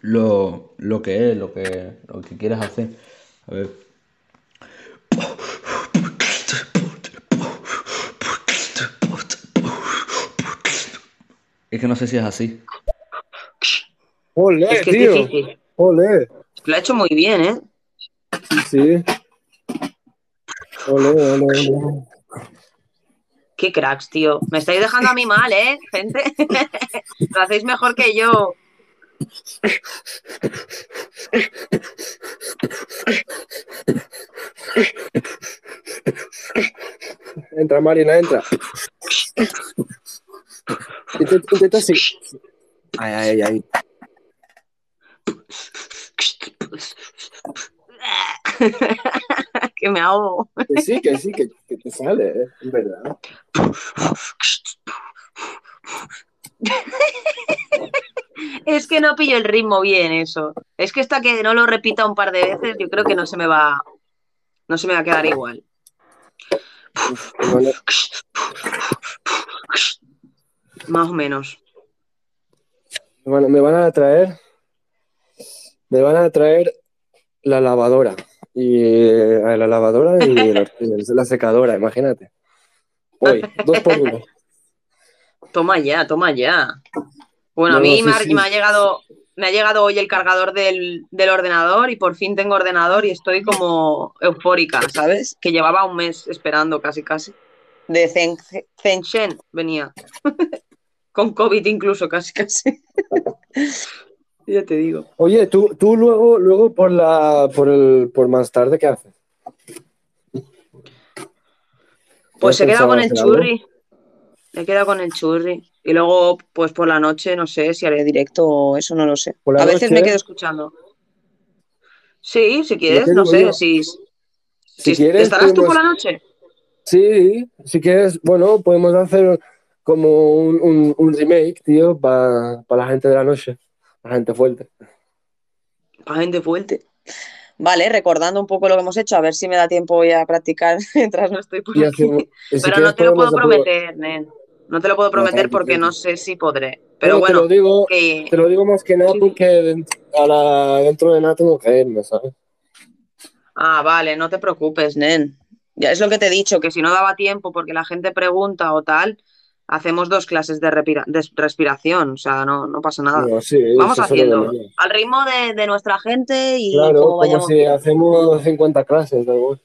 lo, lo, que es, lo que, lo que quieras hacer. A ver. Es que no sé si es así. Olé, es que tío. Es Olé. Lo ha hecho muy bien, ¿eh? Sí. Ole, ole, ole. Qué cracks, tío. Me estáis dejando a mí mal, ¿eh, gente? [LAUGHS] Lo hacéis mejor que yo. Entra, Marina, entra. Intenta, intenta sí. Ay, ay, ay. [LAUGHS] que me ahogo. Que sí, que sí, que, que te sale, ¿eh? Es verdad. Es que no pillo el ritmo bien eso. Es que hasta que no lo repita un par de veces, yo creo que no se me va, no se me va a quedar igual. Más o menos. Bueno, me van a traer, me van a traer la lavadora y eh, la lavadora y [LAUGHS] la, la secadora, imagínate. Hoy, dos por uno. Toma ya, toma ya. Bueno, a mí sí, me, ha, sí. me ha llegado, me ha llegado hoy el cargador del, del ordenador y por fin tengo ordenador y estoy como eufórica, ¿sabes? Que llevaba un mes esperando casi casi. De Zen- Shenzhen venía. [LAUGHS] Con COVID incluso, casi casi. Ya te digo. Oye, tú, tú luego, luego por la, por el, por más tarde, ¿qué haces? Pues se ¿Has queda con el churri. Me queda con el churri. Y luego, pues por la noche, no sé si haré directo o eso, no lo sé. ¿Por la A veces me quedo escuchando. Sí, si quieres, no sé, yo. si, Si si- quieres, ¿estarás tú por la noche? Sí, si quieres, bueno, podemos hacer como un, un, un remake, tío, para la gente de la noche, la gente fuerte. Pa' gente fuerte. Vale, recordando un poco lo que hemos hecho, a ver si me da tiempo hoy a practicar [LAUGHS] mientras no estoy por Y aquí. hacemos- y si Pero no te lo puedo prometer, nen. No te lo puedo prometer porque no sé si podré. Pero Bueno, te lo digo, que- te lo digo más que nada porque dent- a la- dentro de nada tengo que irme, ¿sabes? Ah, vale, no te preocupes, nen. Ya es lo que te he dicho, que si no daba tiempo porque la gente pregunta o tal, hacemos dos clases de, de respiración, o sea, no, no pasa nada. No, sí, Vamos de haciendo al ritmo de, de nuestra gente y Claro, como vayamos si hacemos 50 clases, igual.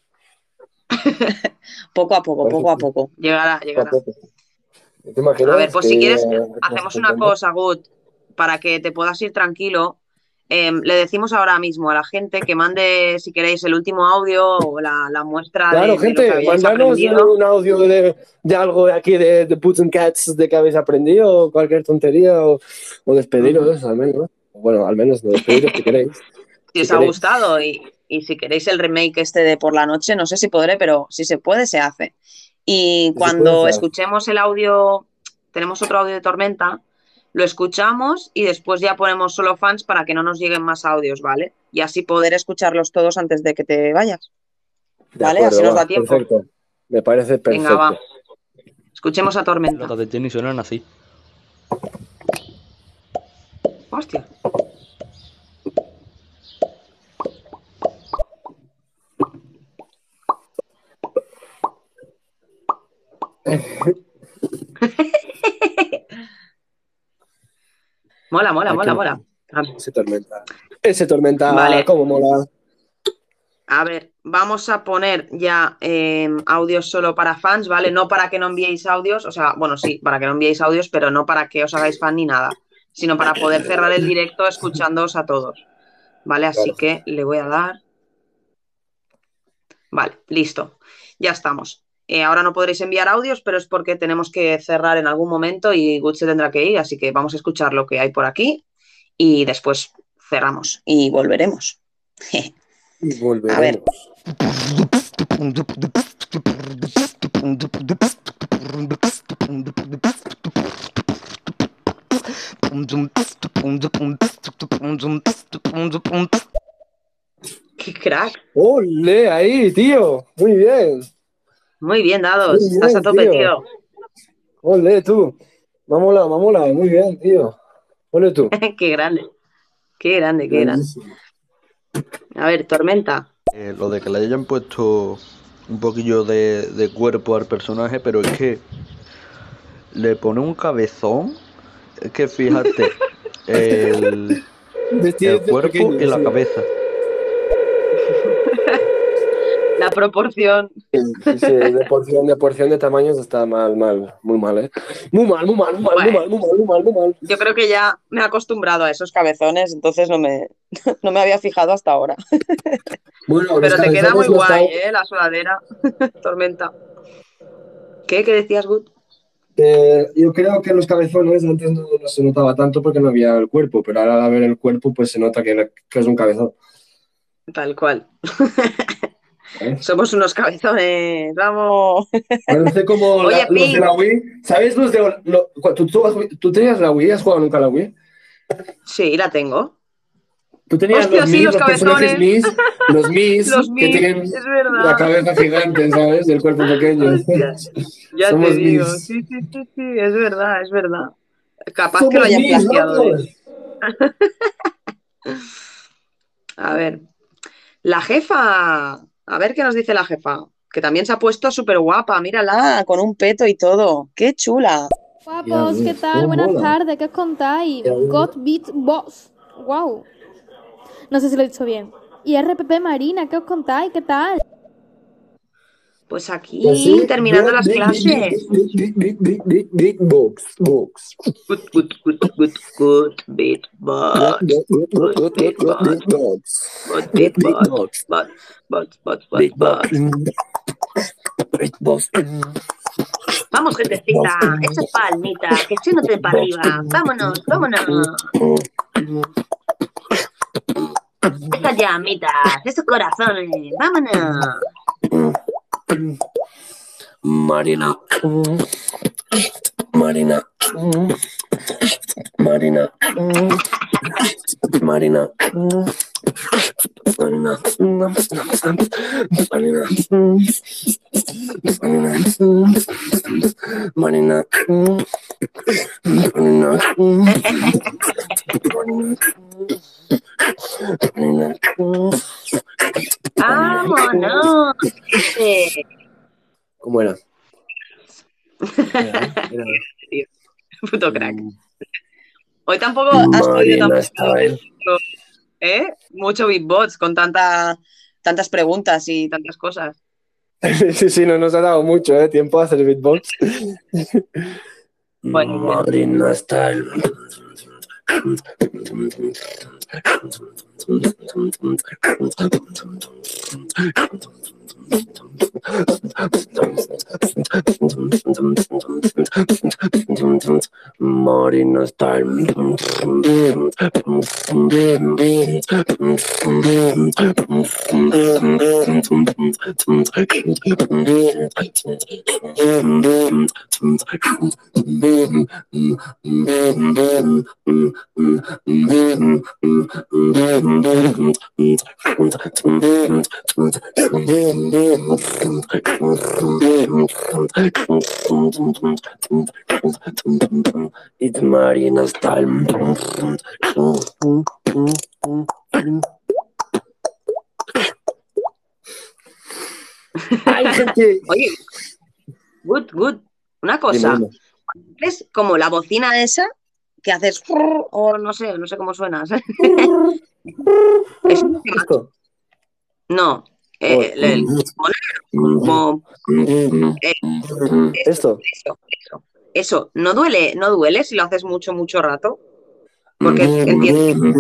[LAUGHS] poco a poco, poco a poco. Llegará, llegará. A ver, pues si quieres, hacemos una cosa, Gut, para que te puedas ir tranquilo. Em, le decimos ahora mismo a la gente que mande, si queréis, el último audio o la, la muestra de, Claro, de lo que gente, habíais mandanos un audio de, de algo de aquí de, de Puts and Cats de que habéis aprendido, o cualquier tontería, o, o despediros, al menos. Bueno, al menos no despediros si queréis. [LAUGHS] si os si ha queréis. gustado y, y si queréis el remake este de por la noche, no sé si podré, pero si se puede, se hace. Y cuando escuchemos el audio, tenemos otro audio de Tormenta, lo escuchamos y después ya ponemos solo fans para que no nos lleguen más audios, ¿vale? Y así poder escucharlos todos antes de que te vayas. ¿Vale? acuerdo, Así nos va, da tiempo. Perfecto. Me parece perfecto. Venga, va. Escuchemos a Tormenta. Las de tenis suenan así. Hostia. [LAUGHS] Mola, mola, Ay, mola, mola. Ese tormenta. Ese tormenta, Vale. cómo mola. A ver, vamos a poner ya eh, audios solo para fans, ¿vale? No para que no enviéis audios, o sea, bueno, sí, para que no enviéis audios, pero no para que os hagáis fan ni nada, sino para poder cerrar el directo escuchándoos a todos, ¿vale? Así Claro. que le voy a dar. Vale, listo, ya estamos. Eh, ahora no podréis enviar audios, pero es porque tenemos que cerrar en algún momento y Gut se tendrá que ir, así que vamos a escuchar lo que hay por aquí y después cerramos y volveremos. Y volveremos. [LAUGHS] A ver. [LAUGHS] ¡Qué crack! ¡Ole! Ahí, tío. Muy bien. Muy bien, Dados. Muy Estás a tope, tío. tío. Ole, tú. Ha molado. Muy bien, tío. Ole tú. [LAUGHS] qué grande. Qué grande, qué grande. A ver, Tormenta. Eh, lo de que le hayan puesto un poquillo de, de cuerpo al personaje, pero es que le pone un cabezón es que fíjate, [LAUGHS] el, el cuerpo pequeño, y la sí. cabeza. [LAUGHS] La proporción. Sí, sí, de porción, de porción de tamaños está mal, mal, muy mal, ¿eh? Muy mal, muy mal, muy mal, muy mal, muy mal, muy mal, muy mal. Yo creo que ya me he acostumbrado a esos cabezones, entonces no me, [LAUGHS] no me había fijado hasta ahora. [LAUGHS] Bueno, Pero te queda muy guay, ¿eh? La sudadera. Tormenta. ¿Qué? ¿Qué decías? Eh, yo creo que los cabezones antes no, no se notaba tanto porque no había el cuerpo, pero ahora al ver el cuerpo pues se nota que, que es un cabezón. Tal cual. ¿Eh? Somos unos cabezones. Vamos. Parece como [LAUGHS] Oye, la- los de la Wii. ¿Sabes los de... lo- ¿tú, tú, has- tú tenías la Wii? ¿Has jugado nunca la Wii? Sí, la tengo. Tú tenías Hostia, los sí, Mis, los los personajes cabezones. Mis, los Mis, [LAUGHS] Los que Mis, tienen la cabeza gigante, ¿sabes? Y el cuerpo pequeño. [LAUGHS] Ya Somos te digo. Mis. Sí, sí, sí, sí. Es verdad, es verdad. Capaz Somos que lo hayan plagiado. A ver. La jefa. A ver qué nos dice la jefa. Que también se ha puesto súper guapa. Mírala, con un peto y todo. ¡Qué chula! Guapos, ¿qué tal? Buenas tardes, ¿qué os contáis? God Beat Boss. Wow. No sé si lo he dicho bien. Y RPP Marina, ¿qué os contáis? ¿Qué tal? Pues aquí, Pues sí, terminando las clases. Box, box. Good, good, good, good, box. Box, box, box. Vamos, gentecita, echa palmita, que echándote para arriba. Vámonos, vámonos. Estas llamitas, esos corazones, vámonos. Marina. Marina. Marina. Marina. ¡Vámonos! ¿Cómo era? era, era. [LAUGHS] Puto crack. Mm. Hoy tampoco has podido tampoco. ¿Eh? Mucho beatbox con tanta, tantas preguntas y tantas cosas. [LAUGHS] Sí, sí, no nos ha dado mucho ¿eh? tiempo a hacer beatbox. [LAUGHS] Bueno, bueno. [LAUGHS] Marino style. Marina Style. It's Marina Style. Ay, gente. Oye, good, good. Una cosa. Dime, Es como la bocina esa que haces o no sé, no sé cómo suena. [LAUGHS] Es- no. Eh, el- el- como- eh, Esto. eso, eso. Eso, ¿no duele, no duele si lo haces mucho, mucho rato? Porque entiendo.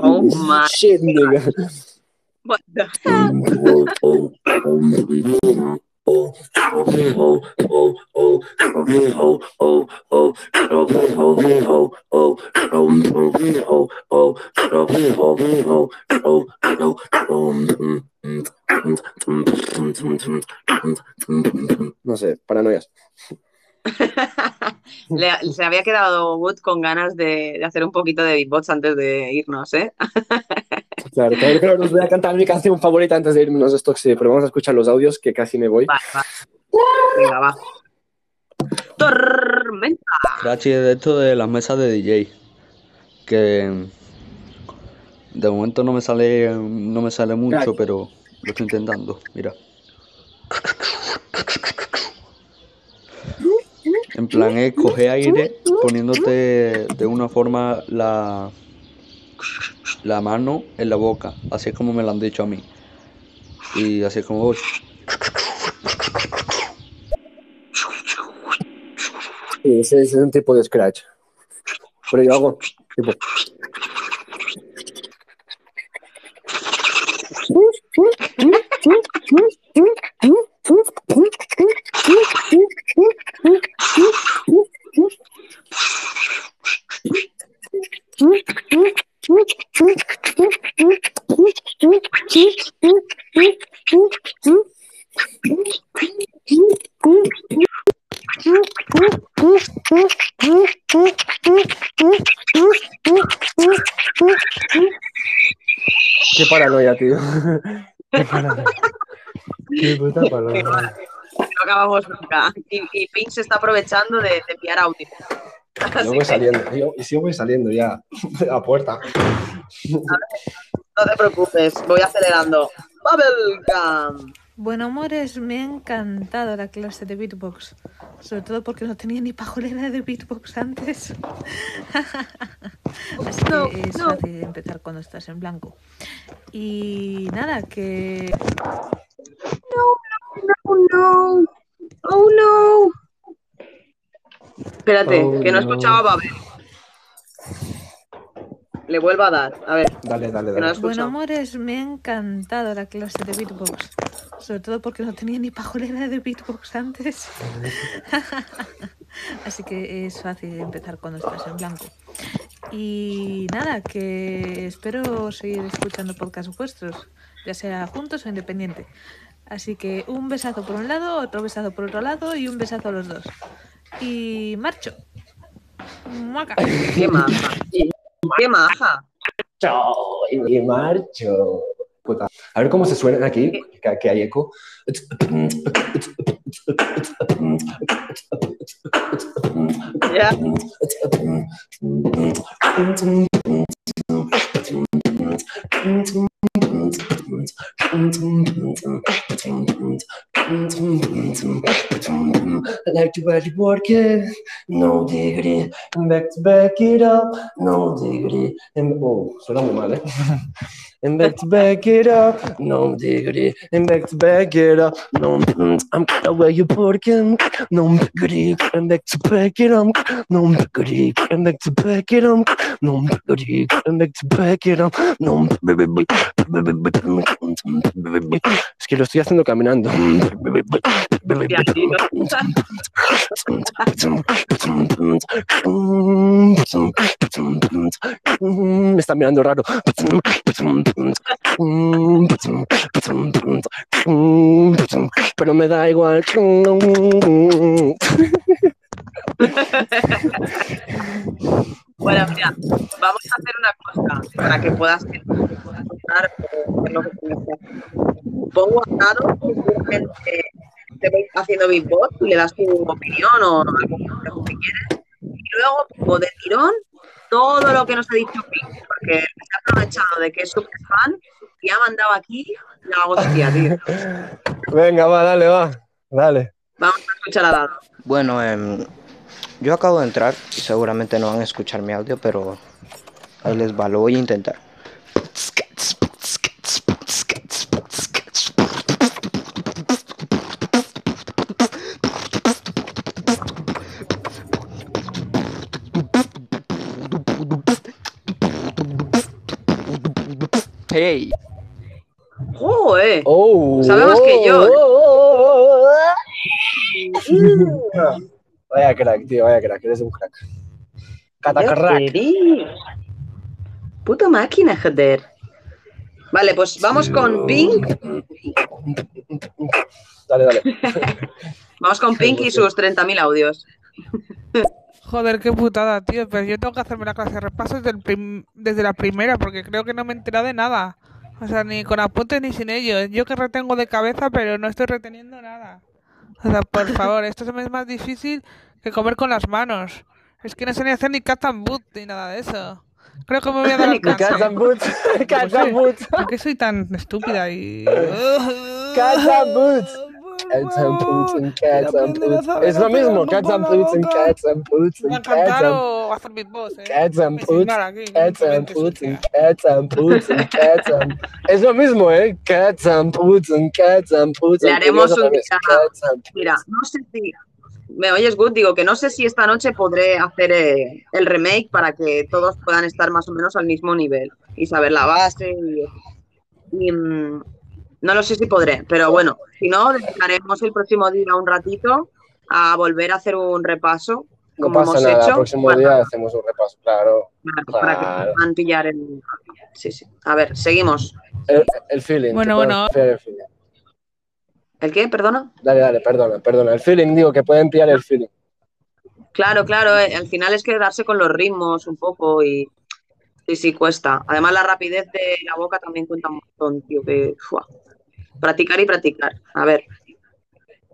Oh my Shit, nigga. The No sé, paranoias. [LAUGHS] Le- se había quedado Wood con ganas de, de hacer un poquito de beatbox antes de irnos, ¿eh? [LAUGHS] Claro, claro, claro, os voy a cantar mi canción favorita antes de irnos esto, sí, pero vamos a escuchar los audios que casi me voy. Va. Venga, va. Tormenta. Crachi es de esto de las mesas de DJ. Que de momento no me sale no me sale mucho, pero lo estoy intentando. Mira. [LAUGHS] En plan es coger aire poniéndote de una forma la, la mano en la boca. Así es como me lo han dicho a mí. Y así es como voy. Sí, ese, ese es un tipo de scratch. Pero yo hago tipo. [LAUGHS] tío. [LAUGHS] [LAUGHS] Qué puta paranoia. No acabamos nunca. Y, y Pink se está aprovechando de, de enviar audio. Yo voy saliendo, yo, y sí voy saliendo ya [LAUGHS] de la puerta. no te preocupes, voy acelerando. Bubblegum. Bueno, amores, me ha encantado la clase de beatbox. Sobre todo porque no tenía ni pajolera de beatbox antes. Así que es fácil empezar cuando estás en blanco. Y nada, que Oh no. Oh no. Espérate, Oh, que no no. escuchaba a Babel. Le vuelvo a dar. A ver. Dale, dale, no dale. escucho. Bueno, amores, me ha encantado la clase de beatbox. Sobre todo porque no tenía ni pajolera de beatbox antes. [LAUGHS] Así que es fácil empezar cuando estás en blanco. Y nada, que espero seguir escuchando podcasts vuestros, ya sea juntos o independiente. Así que un besazo por un lado, otro besazo por otro lado y un besazo a los dos. Y marcho. Muaca. Qué maja. Qué maja. Chao, y marcho. Puta. A ver cómo se suena aquí, que, que hay eco. [LAUGHS] Ya. I like to body work it, no diggity, and back to back it up, no diggity. And, oh, muy mal, ¿eh? And back to back it up, no diggity, and back to back it up, no, I'm the way you working, no diggity, and back to back it up, no diggity, and back to back it up, no diggity, and back to back it up, no Es que lo estoy haciendo caminando. Me está mirando raro. Pero me da igual. Bueno, mira, vamos a hacer una cosa para que puedas hacer. Pongo a Caro, que seguramente te voy haciendo beatbox y le das tu opinión o consejo que quieres. Y luego pongo de tirón todo lo que nos ha dicho Pink, porque se ha aprovechado de que es súper fan y ha mandado aquí la hostia, tío. [LAUGHS] Venga, va, dale, va. Dale. Vamos a escuchar a Dado. Bueno, em, yo acabo de entrar y seguramente no van a escuchar mi audio, pero ahí les va, lo voy a intentar. Hey. ¡Joder! Oh, Sabe más que yo. ¿eh? [LAUGHS] Vaya crack, tío, vaya crack, eres un crack. Vi. Puta máquina, joder. Vale, pues vamos con Pink. Dale, dale. [LAUGHS] Vamos con Pink y sus 30.000 audios. [LAUGHS] Joder, qué putada, tío. Pero yo tengo que hacerme la clase de repaso desde, el prim- desde la primera, porque creo que no me he enterado de nada. O sea, ni con apuntes ni sin ellos. Yo que retengo de cabeza, pero no estoy reteniendo nada. O sea, por [LAUGHS] favor, esto se me es más difícil que comer con las manos. Es que no sé ni hacer ni cat and boot ni nada de eso. Creo que me voy a dar al Cats cáncer. and boots, ¿Por [LAUGHS] cats qué? and boots, ¿Por qué soy tan estúpida y...? cats and boots. Cats and boots and cats and boots. Es lo mismo, cats and boots and cats and boots ¿Va a and cats and eh? Cats and boots, cats and boots and cats and boots and cats and... Es lo mismo, ¿eh? Cats and boots and cats and boots. Le and haremos un día. Mira, no sé si. ¿Me oyes, Good? Digo que no sé si esta noche podré hacer eh, el remake para que todos puedan estar más o menos al mismo nivel y saber la base. Y, y, mm, no lo sé si podré, pero bueno, si no, dedicaremos el próximo día un ratito a volver a hacer un repaso, No como pasa hemos nada, el hecho, próximo para, día hacemos un repaso, claro. para que claro. puedan pillar el. Sí, sí. A ver, seguimos. El, el feeling. Bueno, que bueno. el feeling. ¿El qué? Perdona. Dale, dale, perdona, perdona. El feeling, digo, que pueden pillar el feeling. Claro, claro, eh, al final es quedarse con los ritmos un poco y sí, sí, cuesta. Además, la rapidez de la boca también cuenta un montón, tío, que. Practicar y practicar. A ver,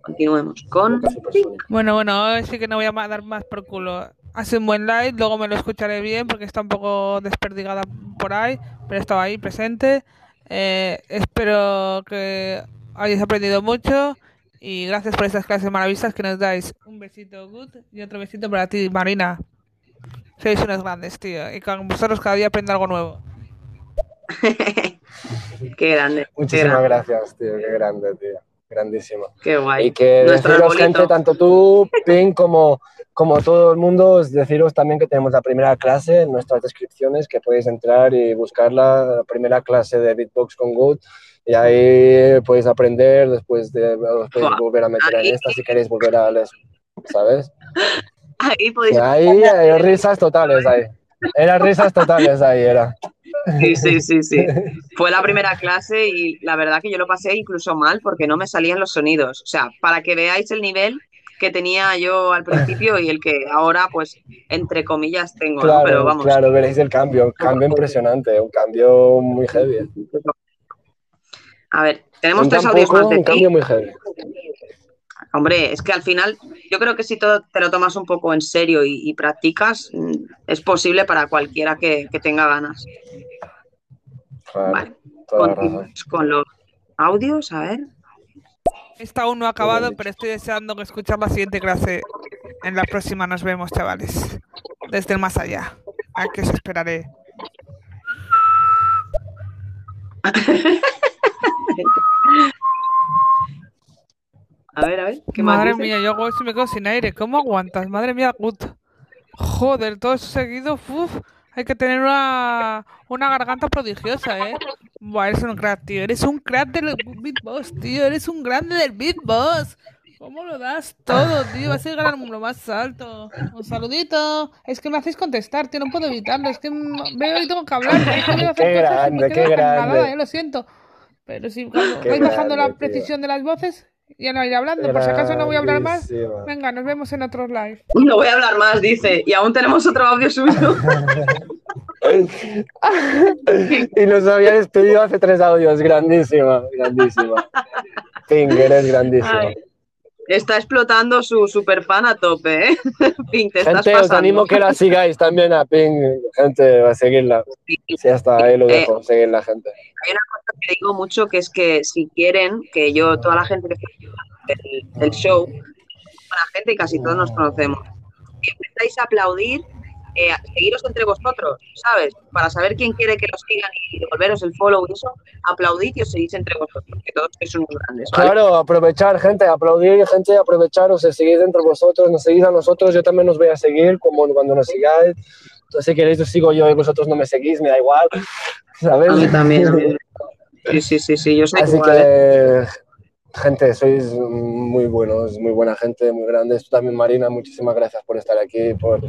continuemos con... Bueno, bueno, hoy sí que no voy a dar más por culo. Hace un buen live, luego me lo escucharé bien porque está un poco desperdigada por ahí, pero estaba ahí presente. Eh, espero que hayáis aprendido mucho y gracias por estas clases maravillosas que nos dais. Un besito, Good, y otro besito para ti, Marina. Sois unos grandes, tío, y con vosotros cada día aprendo algo nuevo. [LAUGHS] Qué grande. qué Muchísimas grande. gracias, tío, qué grande, tío. Grandísimo. Qué guay. Y que Nuestro deciros, arbolito. gente, tanto tú, Pink, como, como todo el mundo, os deciros también que tenemos la primera clase en nuestras descripciones, que podéis entrar y buscarla, la primera clase de Beatbox con Good, y ahí podéis aprender, después de, os podéis volver a meter en ahí- esta si queréis volver a les, ¿sabes? [LAUGHS] Ahí podéis... Y ahí hay risas totales ahí. Eran risas totales ahí, era. Sí, sí, [LAUGHS] sí, sí. Fue la primera [LAUGHS] clase y la verdad que yo lo pasé incluso mal porque no me salían los sonidos. O sea, para que veáis el nivel que tenía yo al principio y el que ahora, pues, entre comillas, tengo, ¿no? Claro, Pero vamos. claro, veréis el cambio, un cambio impresionante, un cambio muy heavy. A ver, tenemos tres audios más de un cambio muy heavy. Hombre, es que al final yo creo que si todo te lo tomas un poco en serio y, y practicas, mm, es posible para cualquiera que, que tenga ganas. Claro, Vale. Continuamos con los audios, a ver. Esta aún no ha acabado, pero estoy deseando que escuchar la siguiente clase. En la próxima nos vemos, chavales. Desde el más allá. Aquí os esperaré. [LAUGHS] A ver, a ver. ¿qué más Madre mía, yo y me quedo sin aire. ¿Cómo aguantas? Madre mía, Gut. Joder, todo eso seguido. Uf, hay que tener una, una garganta prodigiosa, ¿eh? Buah, eres un crack, tío. Eres un crack del beatbox, tío. Eres un grande del beatbox. ¿Cómo lo das todo, tío? Vas a llegar al lo más alto. Un saludito. Es que me hacéis contestar, tío. No puedo evitarlo. Es que veo y tengo que hablar. es que a hacer Qué cosas grande, qué con nada, grande. eh, lo siento. Pero si vais bajando la grande, tío. precisión de las voces, ya no iré hablando. Por si acaso no voy a hablar más. Venga, nos vemos en otros live. No voy a hablar más, dice. Y aún tenemos otro audio suyo. [LAUGHS] y nos había despedido hace tres audios, grandísima, grandísima. Pink, eres grandísima. Ay, está explotando su super fan a tope, ¿eh? [LAUGHS] Pink, te estás Gente, os pasando. animo que la sigáis también a Pink, gente, a seguirla. Sí, hasta ahí lo Eh, dejo, seguir la gente. Hay una cosa que digo mucho que es que si quieren que yo, toda la gente que del, del show, buena gente y casi todos nos conocemos, y empezáis a aplaudir, eh, seguiros entre vosotros, ¿sabes? Para saber quién quiere que los sigan y devolveros el follow y eso, aplaudid y os seguís entre vosotros, que todos sois unos grandes, ¿vale? Claro, aprovechar, gente, aplaudir, gente, aprovecharos, os seguís entre vosotros, nos seguís a nosotros, yo también os voy a seguir, como cuando nos sigáis. Entonces, si queréis, os sigo yo y vosotros no me seguís, me da igual, [LAUGHS] ¿sabes? A mí también. [LAUGHS] Sí, sí, sí, sí, yo soy Así igual, ¿eh? Gente, sois muy buenos, muy buena gente, muy grandes. Tú también, Marina, muchísimas gracias por estar aquí, por,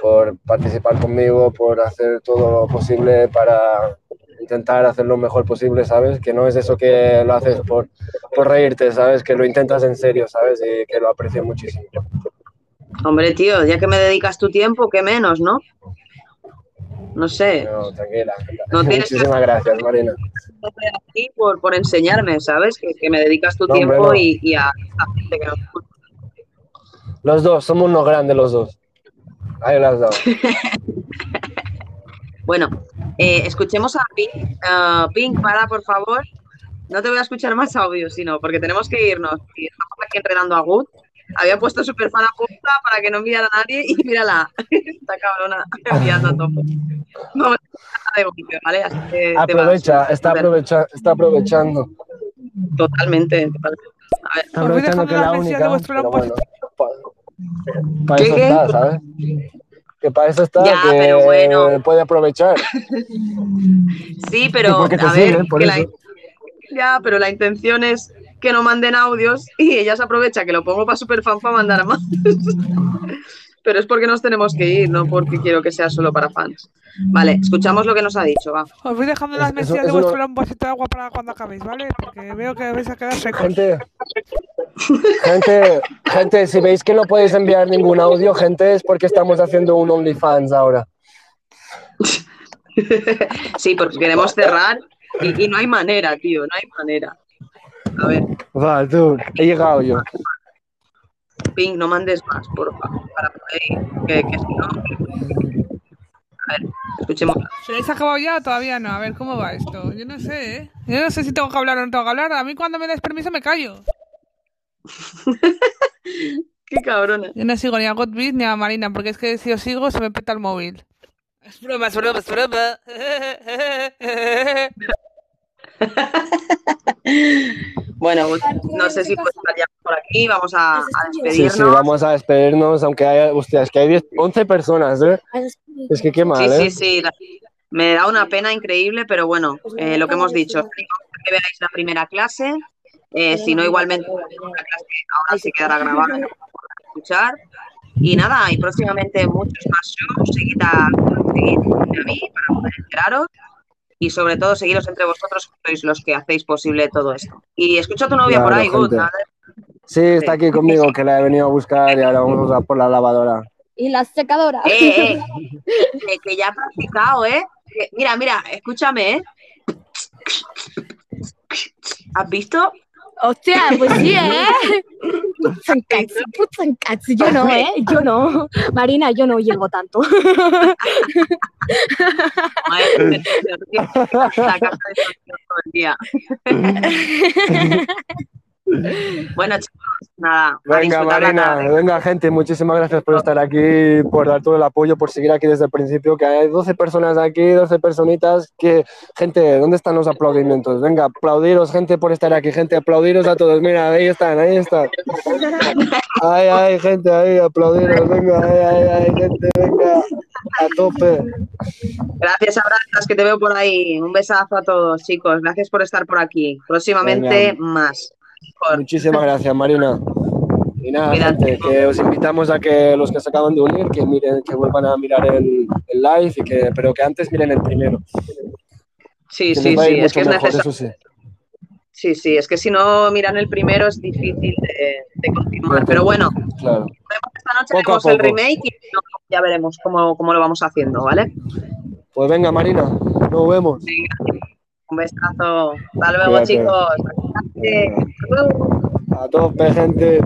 por participar conmigo, por hacer todo lo posible para intentar hacer lo mejor posible, ¿sabes? Que no es eso que lo haces por, por reírte, ¿sabes? Que lo intentas en serio, ¿sabes? Y que lo aprecio muchísimo. Hombre, tío, ya que me dedicas tu tiempo, qué menos, ¿no? No sé. No, tranquila. No Muchísimas gracias, Marina. por, por enseñarme, ¿sabes? Que, que me dedicas tu No, tiempo y, y a esta gente que nos. Los dos, somos unos grandes los dos. Ahí has dado. [LAUGHS] Bueno, eh, escuchemos a Pink. Pink, para, por favor. No te voy a escuchar más audio, sino porque tenemos que irnos. Y estamos aquí enredando a Good. Había puesto super fan a punta para que no enviara a nadie y mírala, [LAUGHS] esta cabrona enviando a tope. No de golpe, ¿vale? Así que. Aprovecha, está, aprovecha, está aprovechando. Totalmente. A ver, aprovechando que la única. Pero bueno, para ¿Qué, eso qué? está, ¿sabes? Que para eso está, Ya, que pero bueno. puede aprovechar. Sí, ¿Y pero a ver, que la, ya, pero la intención es que no manden audios [LAUGHS] y ella se aprovecha que lo pongo para Superfan para mandar más. [LAUGHS] pero es porque nos tenemos que ir, no porque quiero que sea solo para fans. Vale, escuchamos lo que nos ha dicho, va. Os voy dejando las eso- de vuestro no- un vasito de agua para cuando acabéis, ¿vale? Porque veo que vais a quedar secos. Gente, gente, gente, si veis que no podéis enviar ningún audio, gente, es porque estamos haciendo un OnlyFans ahora. [LAUGHS] Sí, porque queremos cerrar y, y no hay manera, tío, no hay manera. A ver, Va, tú, he llegado yo. Pink, no mandes más, por favor, para poder ir, que, que si no... A ver, escuchemos. ¿Se habéis acabado ya o todavía no? A ver, ¿cómo va esto? Yo no sé, ¿eh? Yo no sé si tengo que hablar o no tengo que hablar. A mí cuando me des permiso me callo. [LAUGHS] Qué cabrona. Yo no sigo ni a Godbeat ni a Marina, porque es que si os sigo se me peta el móvil. Es broma, es broma, es broma. [LAUGHS] [LAUGHS] Bueno, pues, no sé si puede estar ya por aquí, vamos a, a Sí, despedirnos. sí, vamos a despedirnos, aunque haya, hostia, es que hay 10, 11 personas, ¿eh? Es que qué mal, Sí, ¿eh? sí, sí. la- me da una pena increíble, pero bueno, eh, lo que hemos dicho, que veáis la primera clase. eh, si no, igualmente la clase ahora se quedará grabada para escuchar. Y nada, y próximamente muchos más shows. Seguid a, seguid a mí para poder enteraros. Y sobre todo, seguiros entre vosotros, que sois los que hacéis posible todo esto. Y escucho a tu novia por ahí. ¿vale? Sí, está aquí conmigo, que la he venido a buscar y ahora vamos a por la lavadora. Y la secadora. Eh, eh, [LAUGHS] que, ya he practicado, ¿eh? Mira, mira, escúchame, ¿eh? ¿Has visto? Hostia, pues sí, ¿eh? [LAUGHS] Putzancax, putzancax. Yo no, ¿eh? [LAUGHS] Yo no. Marina, yo no llego tanto. La casa de todo el día. [LAUGHS] Bueno, chicos, nada. Venga, Marina, venga, gente, muchísimas gracias por estar aquí, por dar todo el apoyo, por seguir aquí desde el principio, que hay 12 personas aquí, 12 personitas, que, gente, ¿dónde están los aplaudimientos? Venga, aplaudiros, gente, por estar aquí, gente, aplaudiros a todos, mira, ahí están, ahí están. Ay, ay, gente, ahí, aplaudiros, venga, ay, ay, ay, gente, venga, a tope. Gracias, abrazos, que te veo por ahí. Un besazo a todos, chicos. Gracias por estar por aquí. Próximamente Venga. más. Muchísimas gracias, Marina. Y nada, gente, que os invitamos a que los que se acaban de unir, que miren, que vuelvan a mirar el, el live, y que, pero que antes miren el primero. Sí, Que sí, sí. Es que es mejor, necesario. sí. Sí, sí, es que si no miran el primero es difícil de, de continuar. Pero bueno, Claro. esta noche Poco el remake y ya veremos cómo, cómo lo vamos haciendo, ¿vale? Pues venga, Marina, nos vemos. Un besazo. Hasta luego, Cuídate. chicos. A tope, gente.